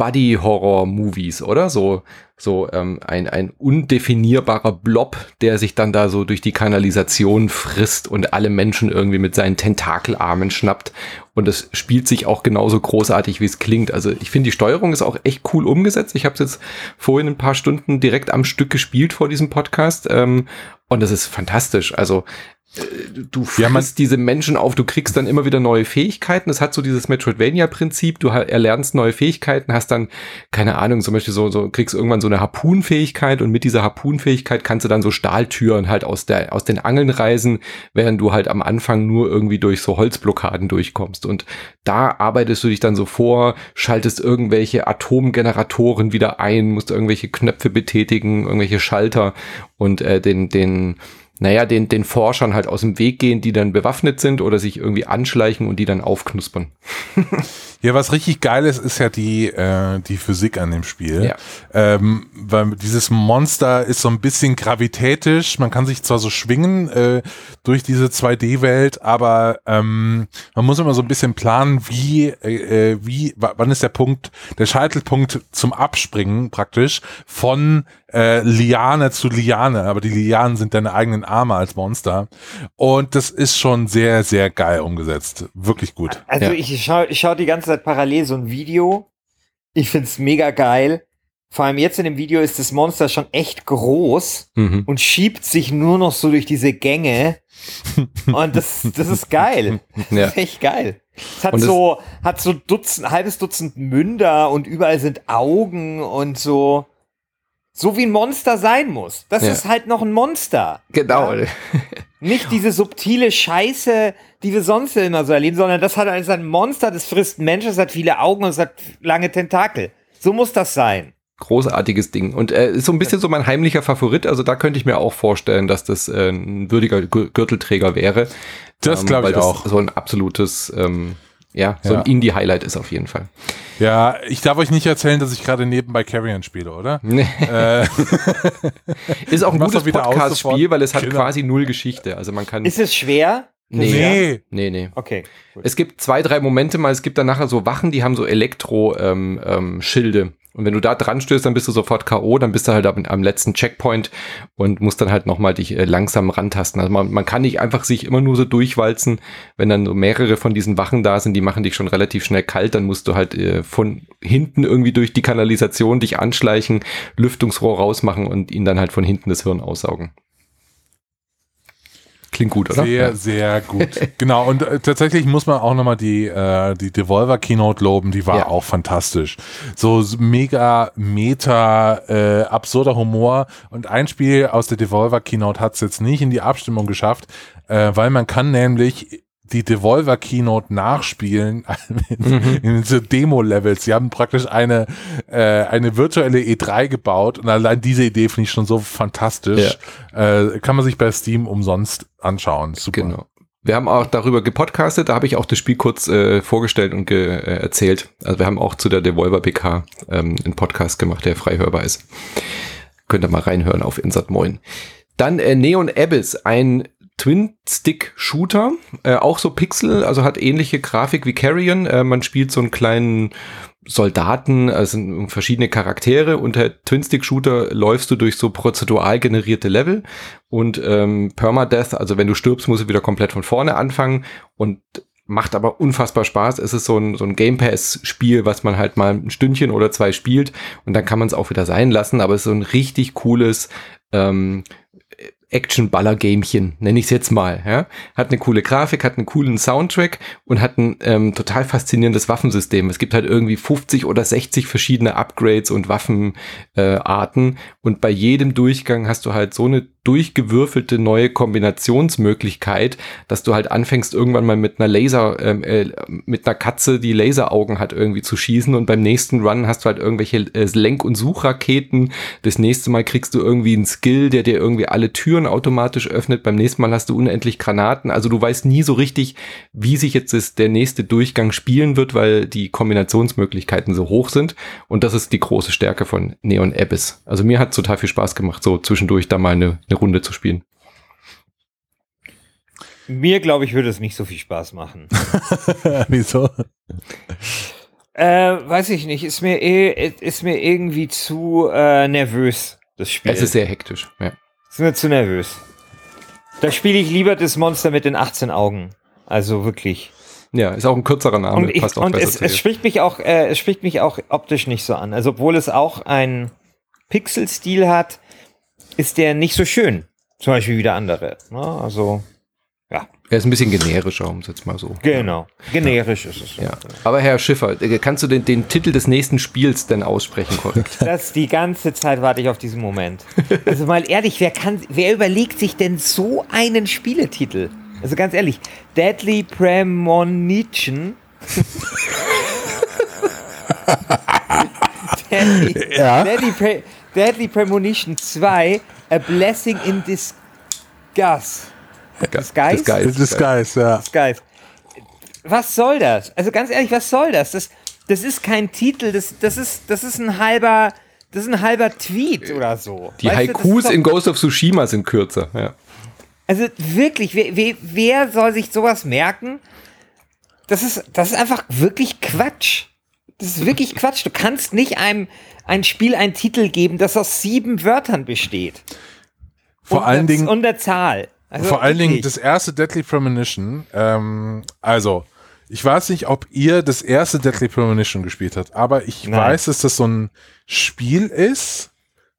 Buddy-Horror-Movies, oder? So, so ähm, ein, ein undefinierbarer Blob, der sich dann da so durch die Kanalisation frisst und alle Menschen irgendwie mit seinen Tentakelarmen schnappt. Und es spielt sich auch genauso großartig, wie es klingt. Also ich finde, die Steuerung ist auch echt cool umgesetzt. Ich habe es jetzt vorhin ein paar Stunden direkt am Stück gespielt vor diesem Podcast. Ähm, und das ist fantastisch. Also du frisst ja, diese Menschen auf, du kriegst dann immer wieder neue Fähigkeiten. Es hat so dieses Metroidvania-Prinzip, du erlernst neue Fähigkeiten, hast dann, keine Ahnung, zum Beispiel so, so kriegst irgendwann so eine Harpunfähigkeit und mit dieser Harpunfähigkeit kannst du dann so Stahltüren halt aus, der, aus den Angeln reisen, während du halt am Anfang nur irgendwie durch so Holzblockaden durchkommst. Und da arbeitest du dich dann so vor, schaltest irgendwelche Atomgeneratoren wieder ein, musst irgendwelche Knöpfe betätigen, irgendwelche Schalter und äh, den, den naja, den, den Forschern halt aus dem Weg gehen, die dann bewaffnet sind oder sich irgendwie anschleichen und die dann aufknuspern. ja, was richtig geil ist, ist ja die, äh, die Physik an dem Spiel. Ja. Ähm, weil dieses Monster ist so ein bisschen gravitätisch. Man kann sich zwar so schwingen äh, durch diese 2D-Welt, aber ähm, man muss immer so ein bisschen planen, wie, äh, äh wie, wann ist der Punkt, der Scheitelpunkt zum Abspringen praktisch von äh, Liane zu Liane, aber die Lianen sind deine eigenen Arme als Monster. Und das ist schon sehr, sehr geil umgesetzt. Wirklich gut. Also ja. ich schaue ich schau die ganze Zeit parallel so ein Video. Ich find's mega geil. Vor allem jetzt in dem Video ist das Monster schon echt groß mhm. und schiebt sich nur noch so durch diese Gänge. und das, das ist geil. Ja. Das ist echt geil. Es hat so, hat so Dutzend, halbes Dutzend Münder und überall sind Augen und so. So wie ein Monster sein muss. Das ja. ist halt noch ein Monster. Genau. Ja? Nicht diese subtile Scheiße, die wir sonst immer so erleben, sondern das hat ist ein Monster, das frisst Menschen, es hat viele Augen und es hat lange Tentakel. So muss das sein. Großartiges Ding. Und äh, ist so ein bisschen so mein heimlicher Favorit. Also da könnte ich mir auch vorstellen, dass das äh, ein würdiger Gürtelträger wäre. Das ähm, glaube ich auch. So ein absolutes ähm, ja, so ja. ein Indie-Highlight ist auf jeden Fall. Ja, ich darf euch nicht erzählen, dass ich gerade nebenbei Carrion spiele, oder? Nee. Äh, ist auch ein gutes Podcast-Spiel, weil es hat genau. quasi null Geschichte. Also man kann. Ist es schwer? Nee. Nee, nee. nee. Okay. Gut. Es gibt zwei, drei Momente mal, es gibt dann nachher so Wachen, die haben so Elektro-Schilde. Ähm, ähm, und wenn du da dran stößt, dann bist du sofort K.O., dann bist du halt am, am letzten Checkpoint und musst dann halt nochmal dich äh, langsam rantasten. Also man, man kann nicht einfach sich immer nur so durchwalzen, wenn dann so mehrere von diesen Wachen da sind, die machen dich schon relativ schnell kalt, dann musst du halt äh, von hinten irgendwie durch die Kanalisation dich anschleichen, Lüftungsrohr rausmachen und ihn dann halt von hinten das Hirn aussaugen. Klingt gut, oder? Sehr, ja. sehr gut. genau. Und äh, tatsächlich muss man auch nochmal die, äh, die Devolver Keynote loben. Die war ja. auch fantastisch. So mega meta, äh, absurder Humor. Und ein Spiel aus der Devolver Keynote hat es jetzt nicht in die Abstimmung geschafft, äh, weil man kann nämlich die Devolver Keynote nachspielen mhm. in so Demo-Levels. Sie haben praktisch eine, äh, eine virtuelle E3 gebaut und allein diese Idee finde ich schon so fantastisch. Ja. Äh, kann man sich bei Steam umsonst anschauen. Super. Genau. Wir haben auch darüber gepodcastet, da habe ich auch das Spiel kurz äh, vorgestellt und ge äh, erzählt. Also wir haben auch zu der Devolver PK ähm, einen Podcast gemacht, der frei hörbar ist. Könnt ihr mal reinhören auf Insert Moin. Dann äh, Neon Abyss, ein Twin-Stick-Shooter, äh, auch so Pixel, also hat ähnliche Grafik wie Carrion. Äh, man spielt so einen kleinen Soldaten, also verschiedene Charaktere. Unter Twin-Stick-Shooter läufst du durch so prozedural generierte Level und ähm, Permadeath, also wenn du stirbst, musst du wieder komplett von vorne anfangen und macht aber unfassbar Spaß. Es ist so ein, so ein Game Pass-Spiel, was man halt mal ein Stündchen oder zwei spielt und dann kann man es auch wieder sein lassen, aber es ist so ein richtig cooles ähm, Action-Baller-Gamchen, nenne ich es jetzt mal. Ja? Hat eine coole Grafik, hat einen coolen Soundtrack und hat ein ähm, total faszinierendes Waffensystem. Es gibt halt irgendwie 50 oder 60 verschiedene Upgrades und Waffenarten. Äh, und bei jedem Durchgang hast du halt so eine durchgewürfelte neue Kombinationsmöglichkeit, dass du halt anfängst irgendwann mal mit einer Laser, ähm, äh, mit einer Katze, die Laseraugen hat, irgendwie zu schießen und beim nächsten Run hast du halt irgendwelche äh, Lenk- und Suchraketen. Das nächste Mal kriegst du irgendwie einen Skill, der dir irgendwie alle Türen automatisch öffnet. Beim nächsten Mal hast du unendlich Granaten. Also du weißt nie so richtig, wie sich jetzt das, der nächste Durchgang spielen wird, weil die Kombinationsmöglichkeiten so hoch sind. Und das ist die große Stärke von Neon Abyss. Also mir hat total viel Spaß gemacht, so zwischendurch da mal eine eine Runde zu spielen. Mir, glaube ich, würde es nicht so viel Spaß machen. Wieso? Äh, weiß ich nicht. Ist mir, eh, ist mir irgendwie zu äh, nervös, das Spiel. Es ist sehr hektisch, ja. Ist mir zu nervös. Da spiele ich lieber das Monster mit den 18 Augen. Also wirklich. Ja, ist auch ein kürzerer Name. Und, ich, und es, es, spricht mich auch, äh, es spricht mich auch optisch nicht so an. Also obwohl es auch einen Pixel-Stil hat, ist der nicht so schön. Zum Beispiel wie der andere. Ne? Also, ja. Er ist ein bisschen generischer, um es jetzt mal so. Genau, generisch ja. ist es. Ja. Aber Herr Schiffer, äh, kannst du den, den Titel des nächsten Spiels denn aussprechen korrekt? Das die ganze Zeit warte ich auf diesen Moment. Also mal ehrlich, wer kann, wer überlegt sich denn so einen Spieletitel? Also ganz ehrlich, Deadly Premonition. Deadly, ja. Deadly Pre Deadly Premonition 2, A Blessing in Disguise. Disguise? Disguise, Disguise ja. Disguise. Was soll das? Also ganz ehrlich, was soll das? Das, das ist kein Titel, das, das, ist, das ist ein halber, das ist ein halber Tweet oder so. Die weißt Haikus in Ghost of Tsushima sind kürzer, ja. Also wirklich, wer, wer, wer soll sich sowas merken? Das ist, das ist einfach wirklich Quatsch. Das ist wirklich Quatsch. Du kannst nicht einem ein Spiel einen Titel geben, das aus sieben Wörtern besteht. Vor und allen Dingen. Und der Zahl. Also vor allen Dingen das erste Deadly Premonition. Ähm, also, ich weiß nicht, ob ihr das erste Deadly Premonition gespielt habt, aber ich Nein. weiß, dass das so ein Spiel ist,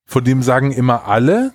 von dem sagen immer alle,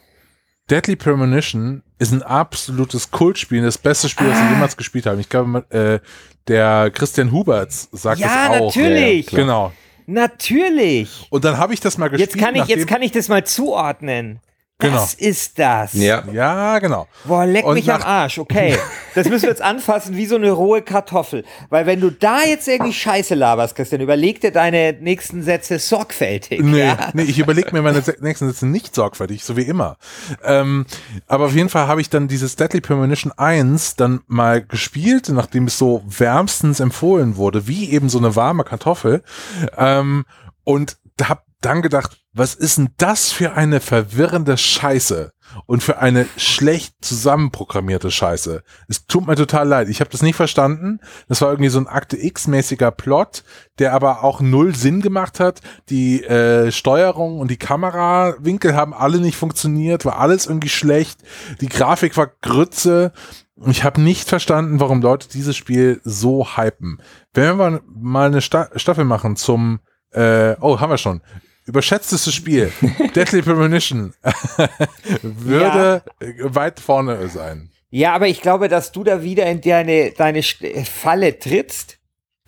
Deadly Premonition ist ein absolutes Kultspiel, das beste Spiel, das ah. sie jemals gespielt haben. Ich glaube, äh, der Christian Huberts sagt ja, das auch. Natürlich. Ja, genau. Natürlich. Und dann habe ich das mal gespielt. Jetzt kann ich, jetzt kann ich das mal zuordnen. Genau. Das ist das. Ja, ja genau. Boah, leck und mich am Arsch. Okay, das müssen wir jetzt anfassen wie so eine rohe Kartoffel. Weil wenn du da jetzt irgendwie Scheiße laberst, Christian, überleg dir deine nächsten Sätze sorgfältig. Nee, ja? nee ich überlege mir meine nächsten Sätze nicht sorgfältig, so wie immer. Ähm, aber auf jeden Fall habe ich dann dieses Deadly Premonition 1 dann mal gespielt, nachdem es so wärmstens empfohlen wurde, wie eben so eine warme Kartoffel. Ähm, und habe dann gedacht, was ist denn das für eine verwirrende Scheiße und für eine schlecht zusammenprogrammierte Scheiße. Es tut mir total leid. Ich habe das nicht verstanden. Das war irgendwie so ein Akte X-mäßiger Plot, der aber auch null Sinn gemacht hat. Die äh, Steuerung und die Kamerawinkel haben alle nicht funktioniert, war alles irgendwie schlecht. Die Grafik war Grütze. Ich habe nicht verstanden, warum Leute dieses Spiel so hypen. Wenn wir mal eine Sta Staffel machen zum äh, oh, haben wir schon überschätztestes Spiel, Deadly Premonition, würde ja. weit vorne sein. Ja, aber ich glaube, dass du da wieder in deine, deine Falle trittst,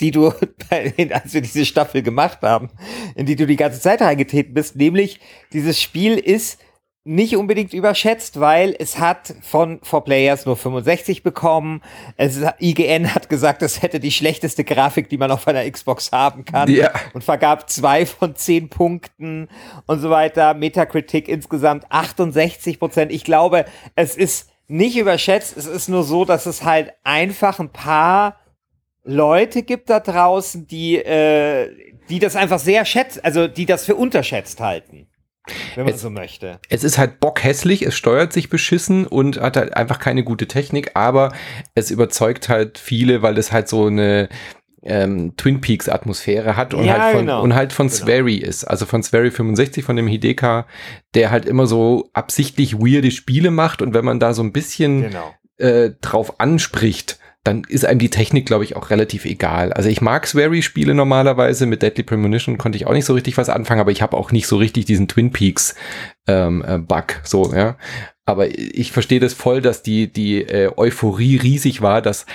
die du, als wir diese Staffel gemacht haben, in die du die ganze Zeit reingetreten bist, nämlich dieses Spiel ist nicht unbedingt überschätzt, weil es hat von 4Players nur 65 bekommen. Es, IGN hat gesagt, es hätte die schlechteste Grafik, die man auf einer Xbox haben kann. Ja. Und vergab zwei von zehn Punkten und so weiter. Metacritic insgesamt 68 Prozent. Ich glaube, es ist nicht überschätzt. Es ist nur so, dass es halt einfach ein paar Leute gibt da draußen, die, äh, die das einfach sehr schätzen, also die das für unterschätzt halten wenn man es, so möchte. Es ist halt bockhässlich, es steuert sich beschissen und hat halt einfach keine gute Technik, aber es überzeugt halt viele, weil es halt so eine ähm, Twin Peaks Atmosphäre hat und, ja, halt von, genau. und halt von genau. Swery ist. Also von Swery 65, von dem Hideka, der halt immer so absichtlich weirde Spiele macht und wenn man da so ein bisschen genau. äh, drauf anspricht, dann ist einem die Technik, glaube ich, auch relativ egal. Also ich mag Swery-Spiele normalerweise, mit Deadly Premonition konnte ich auch nicht so richtig was anfangen, aber ich habe auch nicht so richtig diesen Twin Peaks ähm, äh, so, ja. Aber ich verstehe das voll, dass die, die äh, Euphorie riesig war, dass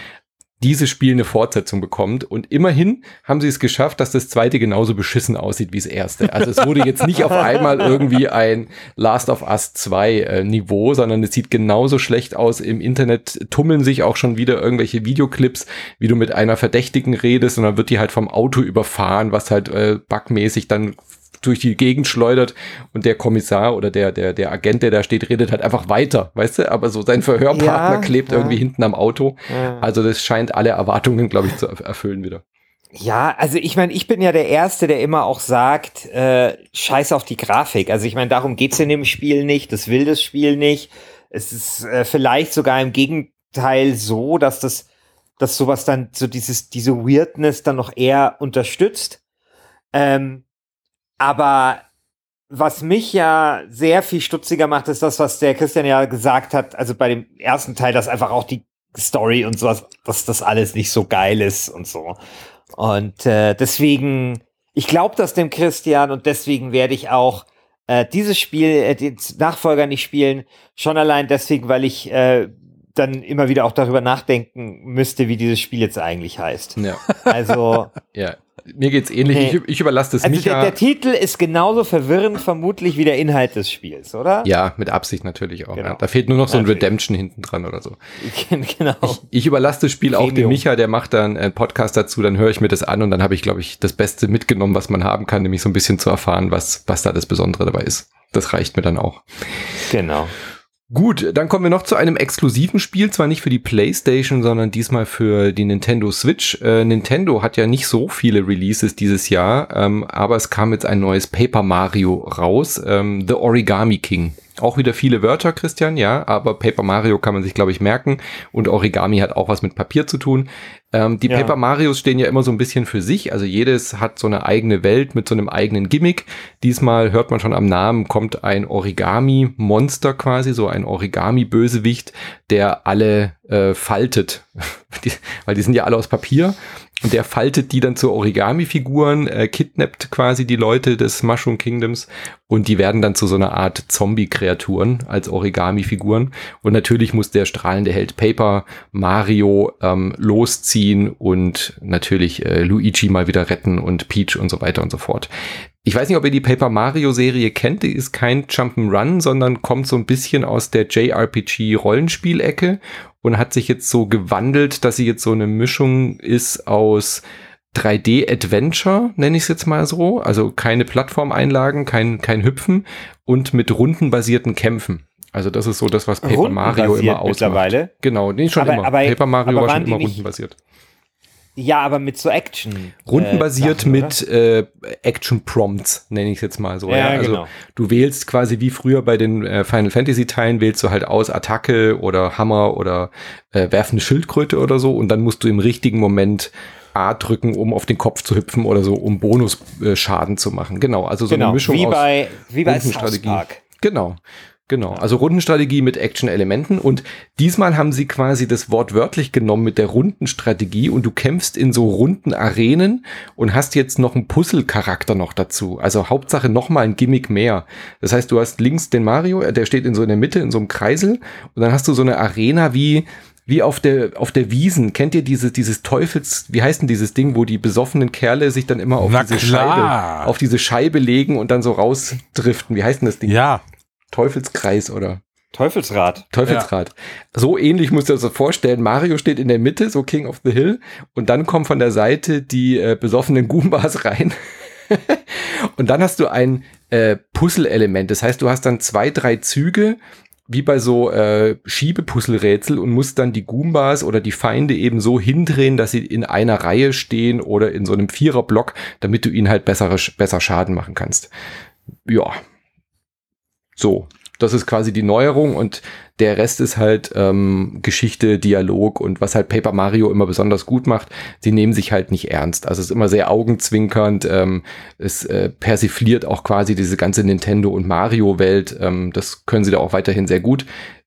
dieses Spiel eine Fortsetzung bekommt. Und immerhin haben sie es geschafft, dass das zweite genauso beschissen aussieht wie das erste. Also es wurde jetzt nicht auf einmal irgendwie ein Last of Us 2 äh, Niveau, sondern es sieht genauso schlecht aus. Im Internet tummeln sich auch schon wieder irgendwelche Videoclips, wie du mit einer Verdächtigen redest und dann wird die halt vom Auto überfahren, was halt äh, bugmäßig dann durch die Gegend schleudert und der Kommissar oder der, der, der Agent, der da steht, redet halt einfach weiter, weißt du? Aber so sein Verhörpartner ja, klebt ja. irgendwie hinten am Auto. Ja. Also das scheint alle Erwartungen, glaube ich, zu erfüllen wieder. Ja, also ich meine, ich bin ja der Erste, der immer auch sagt, äh, scheiß auf die Grafik. Also ich meine, darum geht's in dem Spiel nicht, das will das Spiel nicht. Es ist äh, vielleicht sogar im Gegenteil so, dass das, dass sowas dann, so dieses, diese Weirdness dann noch eher unterstützt. Ähm, aber was mich ja sehr viel stutziger macht, ist das, was der Christian ja gesagt hat, also bei dem ersten Teil, dass einfach auch die Story und sowas, dass das alles nicht so geil ist und so. Und äh, deswegen, ich glaube das dem Christian und deswegen werde ich auch äh, dieses Spiel, äh, den Nachfolger nicht spielen, schon allein deswegen, weil ich äh, dann immer wieder auch darüber nachdenken müsste, wie dieses Spiel jetzt eigentlich heißt. Ja. Also. ja, mir geht's ähnlich. Nee. Ich, ich überlasse das also Micha. Der, der, Titel ist genauso verwirrend vermutlich wie der Inhalt des Spiels, oder? Ja, mit Absicht natürlich auch. Genau. Ja. Da fehlt nur noch so ein natürlich. Redemption hinten dran oder so. genau. Ich, ich überlasse das Spiel Premium. auch dem Micha, der macht dann einen Podcast dazu, dann höre ich mir das an und dann habe ich, glaube ich, das Beste mitgenommen, was man haben kann, nämlich so ein bisschen zu erfahren, was, was da das Besondere dabei ist. Das reicht mir dann auch. Genau. Gut, dann kommen wir noch zu einem exklusiven Spiel, zwar nicht für die PlayStation, sondern diesmal für die Nintendo Switch. Äh, Nintendo hat ja nicht so viele Releases dieses Jahr, ähm, aber es kam jetzt ein neues Paper Mario raus, ähm, The Origami King. Auch wieder viele Wörter, Christian, ja, aber Paper Mario kann man sich, glaube ich, merken und Origami hat auch was mit Papier zu tun. Ähm, die ja. Paper Marios stehen ja immer so ein bisschen für sich, also jedes hat so eine eigene Welt mit so einem eigenen Gimmick. Diesmal hört man schon am Namen, kommt ein Origami-Monster quasi, so ein Origami-Bösewicht, der alle äh, faltet, die, weil die sind ja alle aus Papier und der faltet die dann zu Origami-Figuren, äh, kidnappt quasi die Leute des Mushroom Kingdoms und die werden dann zu so einer Art Zombie-Kreaturen als Origami-Figuren. Und natürlich muss der strahlende Held Paper Mario ähm, losziehen und natürlich äh, Luigi mal wieder retten und Peach und so weiter und so fort. Ich weiß nicht, ob ihr die Paper Mario Serie kennt. Die ist kein Jump'n'Run, sondern kommt so ein bisschen aus der JRPG Rollenspielecke und hat sich jetzt so gewandelt, dass sie jetzt so eine Mischung ist aus 3D-Adventure, nenne ich es jetzt mal so. Also keine Plattformeinlagen, kein, kein Hüpfen und mit rundenbasierten Kämpfen. Also das ist so das, was Paper Mario immer ausmacht. Mittlerweile? Genau, nee, schon aber, immer. Aber, Paper Mario war schon immer rundenbasiert. Ja, aber mit so Action. Rundenbasiert äh, mit äh, Action Prompts, nenne ich es jetzt mal so. Ja, ja. Also genau. du wählst quasi wie früher bei den äh, Final Fantasy Teilen, wählst du halt aus Attacke oder Hammer oder äh, werfende Schildkröte oder so und dann musst du im richtigen Moment A drücken, um auf den Kopf zu hüpfen oder so, um Bonusschaden äh, zu machen. Genau, also so genau. eine Mischung wie aus bei, wie bei Park. Genau. Genau, also Rundenstrategie mit Action-Elementen und diesmal haben sie quasi das Wort wörtlich genommen mit der Rundenstrategie und du kämpfst in so runden Arenen und hast jetzt noch einen Puzzle-Charakter noch dazu. Also Hauptsache nochmal ein Gimmick mehr. Das heißt, du hast links den Mario, äh, der steht in so in der Mitte in so einem Kreisel und dann hast du so eine Arena wie wie auf der auf der Wiesen. Kennt ihr dieses dieses Teufels, wie heißt denn dieses Ding, wo die besoffenen Kerle sich dann immer auf Na diese klar. Scheibe auf diese Scheibe legen und dann so rausdriften? Wie heißt denn das Ding? Ja, Teufelskreis oder Teufelsrad. Teufelsrad. Ja. So ähnlich musst du dir das vorstellen. Mario steht in der Mitte, so King of the Hill, und dann kommen von der Seite die äh, besoffenen Goombas rein. und dann hast du ein äh, Puzzle-Element. Das heißt, du hast dann zwei, drei Züge, wie bei so äh, Schiebepuzzle-Rätsel und musst dann die Goombas oder die Feinde eben so hindrehen, dass sie in einer Reihe stehen oder in so einem Viererblock, damit du ihnen halt bessere, besser Schaden machen kannst. Ja, so, das ist quasi die Neuerung und der Rest ist halt ähm, Geschichte, Dialog und was halt Paper Mario immer besonders gut macht, sie nehmen sich halt nicht ernst. Also es ist immer sehr augenzwinkernd, ähm, es äh, persifliert auch quasi diese ganze Nintendo- und Mario-Welt. Ähm, das können sie da auch weiterhin sehr gut.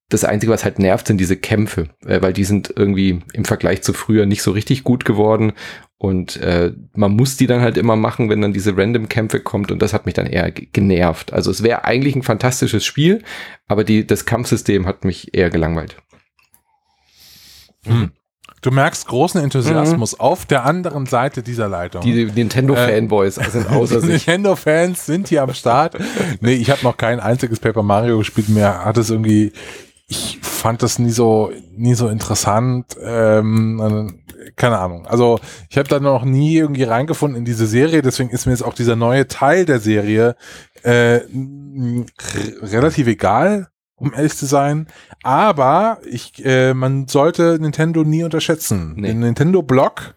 Das Einzige, was halt nervt, sind diese Kämpfe, äh, weil die sind irgendwie im Vergleich zu früher nicht so richtig gut geworden. Und äh, man muss die dann halt immer machen, wenn dann diese Random-Kämpfe kommt und das hat mich dann eher genervt. Also es wäre eigentlich ein fantastisches Spiel, aber die, das Kampfsystem hat mich eher gelangweilt. Hm. Du merkst großen Enthusiasmus mhm. auf der anderen Seite dieser Leitung. Die Nintendo-Fanboys äh, sind außer sich. Nintendo-Fans sind hier am Start. nee, ich habe noch kein einziges Paper Mario gespielt. Mir hat es irgendwie, ich fand das nie so, nie so interessant. Ähm, keine Ahnung. Also ich habe da noch nie irgendwie reingefunden in diese Serie. Deswegen ist mir jetzt auch dieser neue Teil der Serie äh, relativ egal um ehrlich zu sein. Aber ich, äh, man sollte Nintendo nie unterschätzen. Nee. Den Nintendo-Block,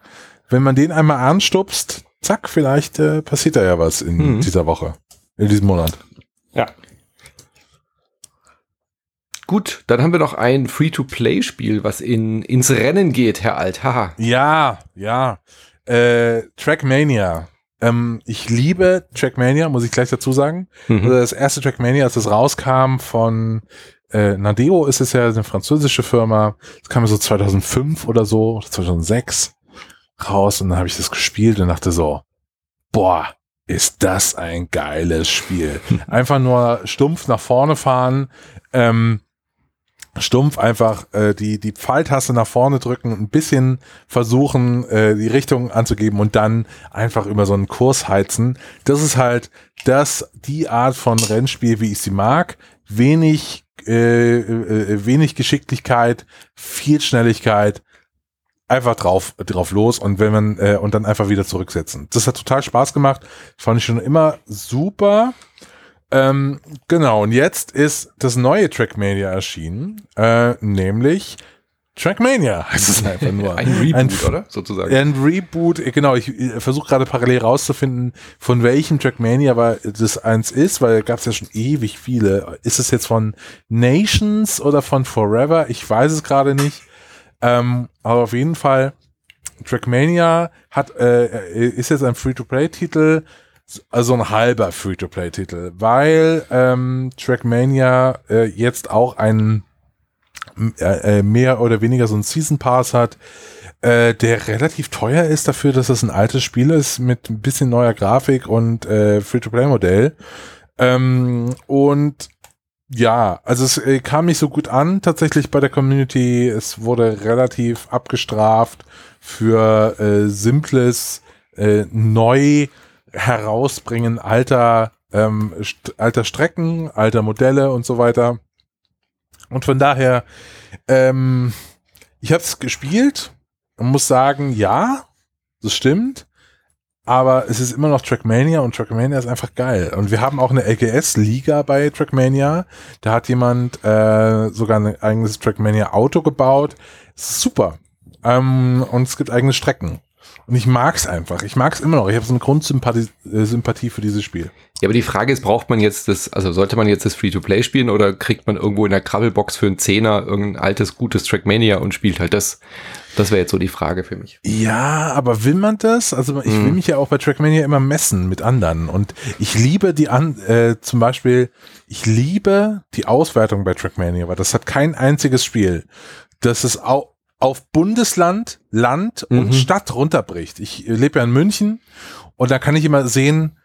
wenn man den einmal anstupst, zack, vielleicht äh, passiert da ja was in mhm. dieser Woche, in diesem Monat. Ja. Gut, dann haben wir noch ein Free-to-Play-Spiel, was in, ins Rennen geht, Herr Alt. Haha. Ja, ja. Äh, Trackmania. Ähm, ich liebe Trackmania, muss ich gleich dazu sagen. Mhm. Also das erste Trackmania, als es rauskam von äh, Nadeo ist es ja eine französische Firma. Das kam so 2005 oder so, 2006 raus und dann habe ich das gespielt und dachte so, boah, ist das ein geiles Spiel. Einfach nur stumpf nach vorne fahren, ähm, stumpf einfach äh, die, die Pfeiltaste nach vorne drücken, ein bisschen versuchen, äh, die Richtung anzugeben und dann einfach über so einen Kurs heizen. Das ist halt das, die Art von Rennspiel, wie ich sie mag. Wenig, äh, äh, wenig Geschicklichkeit, viel Schnelligkeit, einfach drauf, drauf los und wenn man, äh, und dann einfach wieder zurücksetzen. Das hat total Spaß gemacht. Fand ich schon immer super. Ähm, genau, und jetzt ist das neue Trackmania erschienen, äh, nämlich Trackmania heißt es einfach nur. ein Reboot, ein, oder? Sozusagen. Ein Reboot, genau. Ich versuche gerade parallel rauszufinden, von welchem Trackmania das eins ist, weil gab es ja schon ewig viele. Ist es jetzt von Nations oder von Forever? Ich weiß es gerade nicht. Ähm, aber auf jeden Fall, Trackmania hat, äh, ist jetzt ein Free-to-Play-Titel also ein halber Free-to-Play-Titel, weil ähm, Trackmania äh, jetzt auch einen äh, äh, mehr oder weniger so ein Season Pass hat, äh, der relativ teuer ist dafür, dass es ein altes Spiel ist mit ein bisschen neuer Grafik und äh, Free-to-Play-Modell. Ähm, und ja, also es äh, kam nicht so gut an tatsächlich bei der Community. Es wurde relativ abgestraft für äh, simples, äh, neu herausbringen alter, ähm, alter Strecken, alter Modelle und so weiter. Und von daher, ähm, ich habe es gespielt und muss sagen, ja, das stimmt. Aber es ist immer noch Trackmania und Trackmania ist einfach geil. Und wir haben auch eine LGS-Liga bei Trackmania. Da hat jemand äh, sogar ein eigenes Trackmania-Auto gebaut. Super. Ähm, und es gibt eigene Strecken. Und ich mag's einfach. Ich mag's immer noch. Ich habe so eine Grundsympathie äh, Sympathie für dieses Spiel. Ja, aber die Frage ist, braucht man jetzt das, also sollte man jetzt das Free-to-Play spielen oder kriegt man irgendwo in der Krabbelbox für einen Zehner irgendein altes, gutes Trackmania und spielt halt das? Das wäre jetzt so die Frage für mich. Ja, aber will man das? Also ich hm. will mich ja auch bei Trackmania immer messen mit anderen und ich liebe die an, äh, zum Beispiel, ich liebe die Auswertung bei Trackmania, weil das hat kein einziges Spiel. Das ist auch auf Bundesland, Land und mhm. Stadt runterbricht. Ich lebe ja in München und da kann ich immer sehen,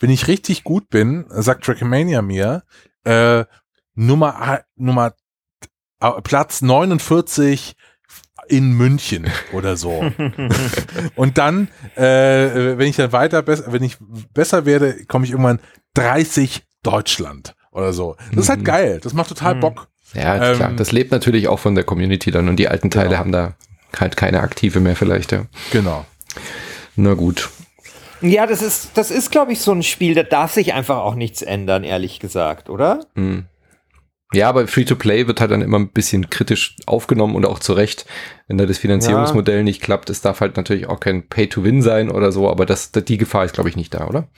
wenn ich richtig gut bin, sagt Trackmania mir, äh, Nummer, Nummer, Platz 49 in München oder so. und dann, äh, wenn ich dann weiter, wenn ich besser werde, komme ich irgendwann 30 Deutschland oder so. Das ist halt mhm. geil. Das macht total mhm. Bock. Ja, ähm, klar. Das lebt natürlich auch von der Community dann und die alten Teile genau. haben da halt keine aktive mehr vielleicht, ja. Genau. Na gut. Ja, das ist, das ist, glaube ich, so ein Spiel, da darf sich einfach auch nichts ändern, ehrlich gesagt, oder? Hm. Ja, aber Free-to-Play wird halt dann immer ein bisschen kritisch aufgenommen und auch zu Recht, wenn da das Finanzierungsmodell ja. nicht klappt. Es darf halt natürlich auch kein Pay-to-Win sein oder so, aber das, die Gefahr ist, glaube ich, nicht da, oder?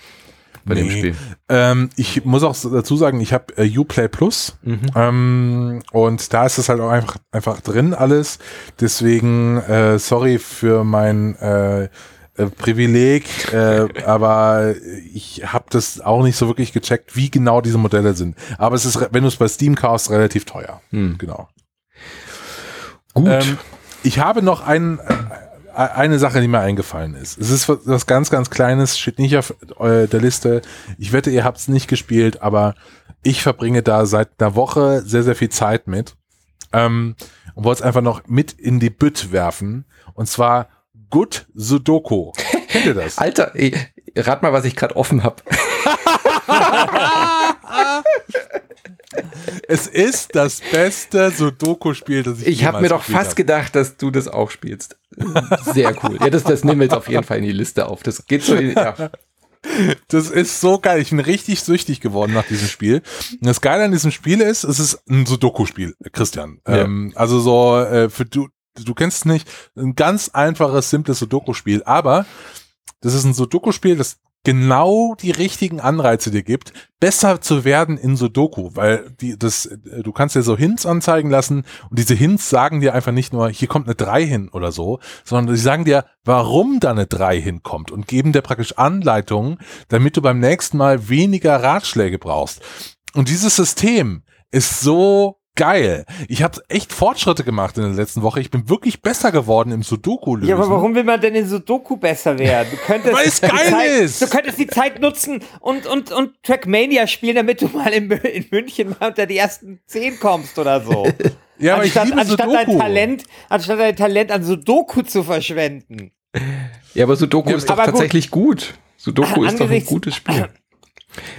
Bei nee. dem Spiel. Ähm, ich muss auch dazu sagen, ich habe äh, Uplay Plus mhm. ähm, und da ist es halt auch einfach, einfach drin alles. Deswegen, äh, sorry für mein äh, äh, Privileg, äh, aber ich habe das auch nicht so wirklich gecheckt, wie genau diese Modelle sind. Aber es ist, wenn du es bei Steam kaufst, relativ teuer. Mhm. Genau. Gut. Ähm, ich habe noch einen, eine Sache, die mir eingefallen ist. Es ist was ganz, ganz Kleines, steht nicht auf äh, der Liste. Ich wette, ihr habt es nicht gespielt, aber ich verbringe da seit einer Woche sehr, sehr viel Zeit mit. Ähm, und wollte es einfach noch mit in die Bütt werfen. Und zwar Good Sudoku. Kennt ihr das? Alter, ey, rat mal, was ich gerade offen habe. es ist das beste Sudoku-Spiel, das ich Ich habe mir doch fast hab. gedacht, dass du das auch spielst. Sehr cool. Ja, das, das nehmen wir jetzt auf jeden Fall in die Liste auf. Das geht so ja. Das ist so geil. Ich bin richtig süchtig geworden nach diesem Spiel. Und das Geile an diesem Spiel ist, es ist ein Sudoku-Spiel, Christian. Ja. Ähm, also so, äh, für du, du kennst es nicht, ein ganz einfaches, simples Sudoku-Spiel, aber das ist ein Sudoku-Spiel, das genau die richtigen Anreize dir gibt, besser zu werden in Sudoku, weil die, das, du kannst dir so Hints anzeigen lassen und diese Hints sagen dir einfach nicht nur, hier kommt eine 3 hin oder so, sondern sie sagen dir, warum da eine 3 hinkommt und geben dir praktisch Anleitungen, damit du beim nächsten Mal weniger Ratschläge brauchst. Und dieses System ist so geil. Ich habe echt Fortschritte gemacht in der letzten Woche. Ich bin wirklich besser geworden im Sudoku lösen. Ja, aber warum will man denn in Sudoku besser werden? Du könntest Weil es geil Zeit, ist. Du könntest die Zeit nutzen und und und Trackmania spielen, damit du mal in, in München mal unter die ersten zehn kommst oder so. ja, aber anstatt, ich liebe anstatt dein Talent, anstatt dein Talent an Sudoku zu verschwenden. Ja, aber Sudoku ja, ist doch tatsächlich gut. gut. Sudoku ist doch ein gutes Spiel.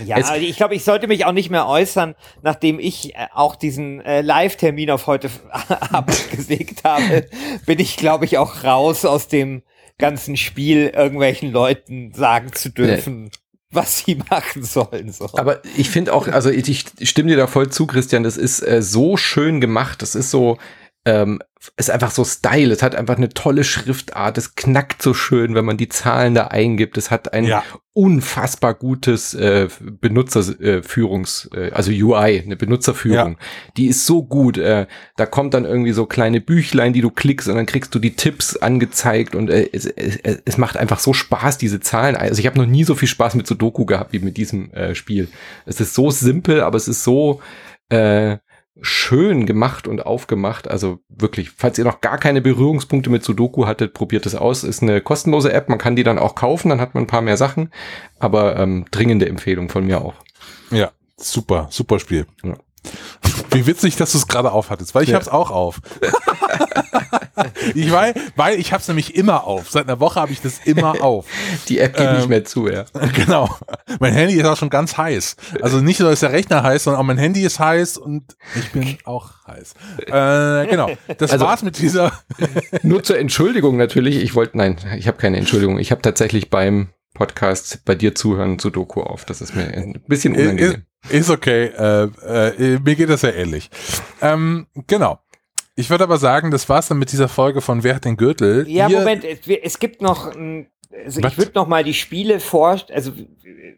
Ja, es ich glaube, ich sollte mich auch nicht mehr äußern, nachdem ich äh, auch diesen äh, Live-Termin auf heute Abend gesägt habe, bin ich, glaube ich, auch raus aus dem ganzen Spiel, irgendwelchen Leuten sagen zu dürfen. Nee was sie machen sollen. So. Aber ich finde auch, also ich, ich, stimme dir da voll zu, Christian, das ist äh, so schön gemacht. Das ist so, ähm, ist einfach so Style. Es hat einfach eine tolle Schriftart. Es knackt so schön, wenn man die Zahlen da eingibt. Es hat ein ja. unfassbar gutes äh, Benutzerführungs, äh, also UI, eine Benutzerführung. Ja. Die ist so gut. Äh, da kommt dann irgendwie so kleine Büchlein, die du klickst und dann kriegst du die Tipps angezeigt und äh, es, es, es macht einfach so Spaß, diese Zahlen. Also ich habe noch nie so viel Spaß mit Sudoku gehabt wie mit diesem äh, Spiel. Es ist so simpel, aber es ist so äh, schön gemacht und aufgemacht. Also wirklich, falls ihr noch gar keine Berührungspunkte mit Sudoku hattet, probiert es aus. Ist eine kostenlose App, man kann die dann auch kaufen, dann hat man ein paar mehr Sachen. Aber ähm, dringende Empfehlung von mir auch. Ja, super, super Spiel. Ja. Wie witzig, dass du es gerade aufhattest, weil ich ja. hab's auch auf. ich weil, weil ich hab's nämlich immer auf. Seit einer Woche habe ich das immer auf. Die App geht ähm, nicht mehr zu, ja. Genau. Mein Handy ist auch schon ganz heiß. Also nicht nur ist der Rechner heiß, sondern auch mein Handy ist heiß und ich bin auch heiß. Äh, genau. Das also, war's mit dieser. nur zur Entschuldigung natürlich. Ich wollte, nein, ich habe keine Entschuldigung. Ich habe tatsächlich beim Podcast bei dir zuhören zu Doku auf. Das ist mir ein bisschen unangenehm. Ist okay. Äh, äh, mir geht das ja ähnlich. Ähm, genau. Ich würde aber sagen, das war's dann mit dieser Folge von Wer hat den Gürtel? Ja, Ihr Moment, es, es, gibt noch, also ich würde noch mal die Spiele vor, also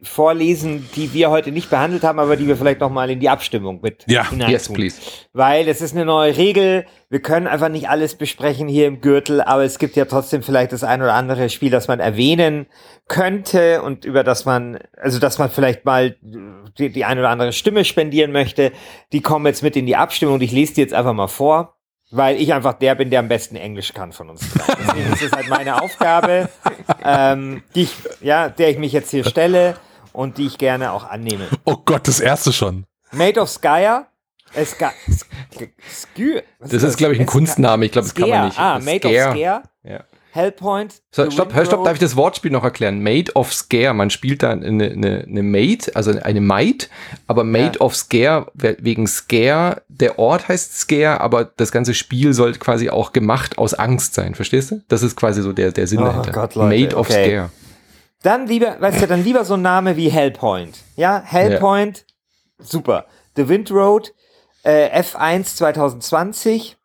vorlesen, die wir heute nicht behandelt haben, aber die wir vielleicht noch mal in die Abstimmung mit ja. Yes, please. Weil es ist eine neue Regel. Wir können einfach nicht alles besprechen hier im Gürtel, aber es gibt ja trotzdem vielleicht das ein oder andere Spiel, das man erwähnen könnte und über das man, also dass man vielleicht mal die, die ein oder andere Stimme spendieren möchte. Die kommen jetzt mit in die Abstimmung. Ich lese die jetzt einfach mal vor. Weil ich einfach der bin, der am besten Englisch kann von uns. Deswegen ist es halt meine Aufgabe, ähm, die ich, ja, der ich mich jetzt hier stelle und die ich gerne auch annehme. Oh Gott, das erste schon. Made of Skya. Ska, Skü, das ist, glaube ich, ein Kunstname. Ich glaube, das kann man nicht. Ah, Made of Scare. Hellpoint. So, stopp, hör, stopp, darf ich das Wortspiel noch erklären? Made of Scare. Man spielt da eine, eine, eine Maid, also eine Maid, aber Made ja. of Scare wegen Scare. Der Ort heißt Scare, aber das ganze Spiel soll quasi auch gemacht aus Angst sein. Verstehst du? Das ist quasi so der, der Sinn oh dahinter. Gott, Leute. Made of okay. Scare. Dann lieber, weißt du, dann lieber so ein Name wie Hellpoint. Ja, Hellpoint, ja. super. The Wind Road, äh, F1 2020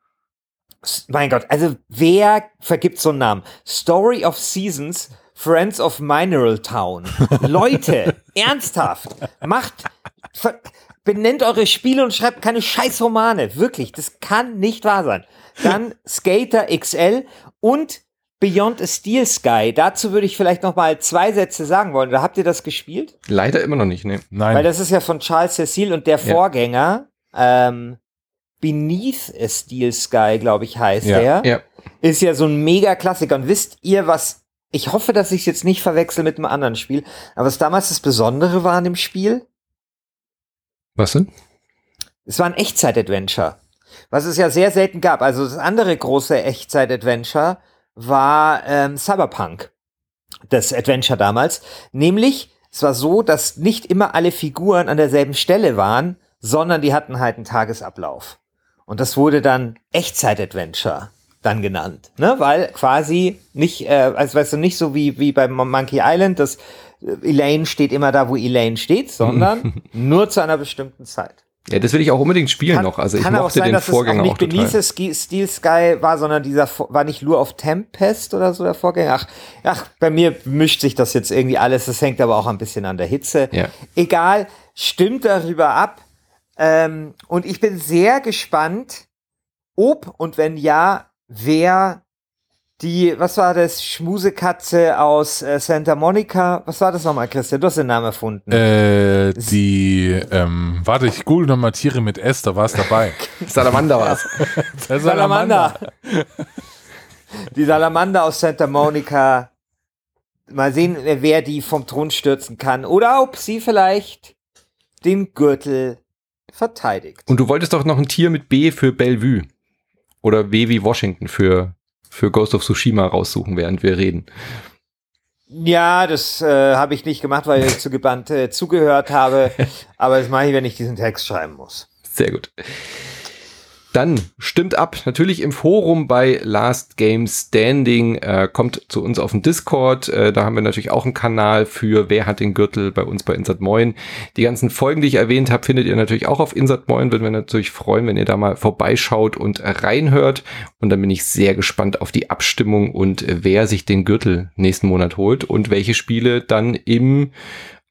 mein Gott, also wer vergibt so einen Namen? Story of Seasons, Friends of Mineral Town. Leute, ernsthaft, macht, benennt eure Spiele und schreibt keine scheiß Romane. Wirklich, das kann nicht wahr sein. Dann Skater XL und Beyond a Steel Sky. Dazu würde ich vielleicht noch mal zwei Sätze sagen wollen. Oder habt ihr das gespielt? Leider immer noch nicht, ne. Nein. Weil das ist ja von Charles Cecil und der Vorgänger. Ja. Ähm, Beneath a Steel Sky, glaube ich, heißt ja, der. Ja. Ist ja so ein Mega-Klassiker. Und wisst ihr, was, ich hoffe, dass ich es jetzt nicht verwechsel mit einem anderen Spiel, aber was damals das Besondere war an dem Spiel? Was denn? Es war ein Echtzeit-Adventure. Was es ja sehr selten gab. Also das andere große Echtzeit-Adventure war ähm, Cyberpunk. Das Adventure damals. Nämlich, es war so, dass nicht immer alle Figuren an derselben Stelle waren, sondern die hatten halt einen Tagesablauf. Und das wurde dann Echtzeit-Adventure dann genannt, ne? Weil quasi nicht, äh, also weißt du, nicht so wie, wie bei Monkey Island, dass äh, Elaine steht immer da, wo Elaine steht, sondern nur zu einer bestimmten Zeit. Ja, das will ich auch unbedingt spielen Kann- noch. Also ich kann auch mochte sein, den dass Vorgänger es auch auch nicht total. Beneath Ski- Steel Sky war, sondern dieser war nicht nur auf Tempest oder so der Vorgänger. Ach, ach, bei mir mischt sich das jetzt irgendwie alles. Das hängt aber auch ein bisschen an der Hitze. Ja. Egal, stimmt darüber ab. Ähm, und ich bin sehr gespannt, ob und wenn ja, wer die, was war das, Schmusekatze aus äh, Santa Monica, was war das nochmal, Christian? Du hast den Namen erfunden. Äh, die, ähm, warte, ich google nochmal Tiere mit S, da war es dabei. Salamander war's. Der Salamander. Die Salamander aus Santa Monica. Mal sehen, wer die vom Thron stürzen kann. Oder ob sie vielleicht den Gürtel verteidigt. Und du wolltest doch noch ein Tier mit B für Bellevue. Oder W wie Washington für, für Ghost of Tsushima raussuchen, während wir reden. Ja, das äh, habe ich nicht gemacht, weil ich zu gebannt äh, zugehört habe. Aber das mache ich, wenn ich diesen Text schreiben muss. Sehr gut. Dann stimmt ab, natürlich im Forum bei Last Game Standing, äh, kommt zu uns auf den Discord, äh, da haben wir natürlich auch einen Kanal für Wer hat den Gürtel bei uns bei Insert Moin. Die ganzen Folgen, die ich erwähnt habe, findet ihr natürlich auch auf Insert Moin, würden wir natürlich freuen, wenn ihr da mal vorbeischaut und reinhört. Und dann bin ich sehr gespannt auf die Abstimmung und wer sich den Gürtel nächsten Monat holt und welche Spiele dann im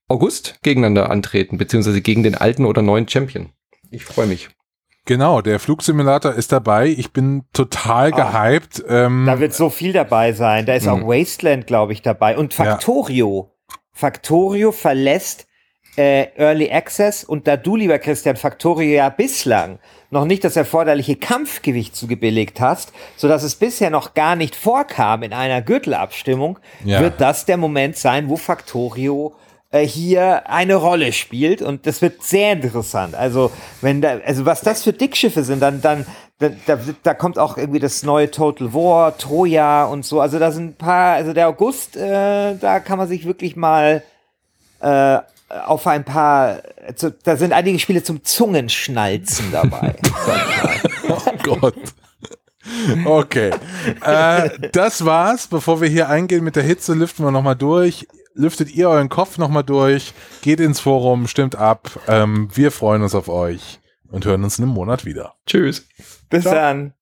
August gegeneinander antreten, beziehungsweise gegen den alten oder neuen Champion. Ich freue mich. Genau, der Flugsimulator ist dabei. Ich bin total Ah. gehypt. Ähm, Da wird so viel dabei sein. Da ist auch Mhm. Wasteland, glaube ich, dabei. Und Ja. Factorio. Factorio verlässt äh, Early Access und da du, lieber Christian, Factorio ja bislang noch nicht das erforderliche Kampfgewicht zugebilligt hast, sodass es bisher noch gar nicht vorkam in einer Gürtelabstimmung, Ja. wird das der Moment sein, wo Factorio äh, hier eine Rolle spielt und das wird sehr interessant. Also wenn da, also was das für Dickschiffe sind, dann dann da, da, da kommt auch irgendwie das neue Total War, Troja und so. Also da sind ein paar, also der August, äh, da kann man sich wirklich mal äh, auf ein paar, zu, da sind einige Spiele zum Zungenschnalzen dabei. Oh Gott. Okay. äh, das war's. Bevor wir hier eingehen mit der Hitze, lüften wir nochmal durch. Lüftet ihr euren Kopf nochmal durch, geht ins Forum, stimmt ab. Ähm, wir freuen uns auf euch und hören uns in einem Monat wieder. Tschüss. Bis Ciao. dann.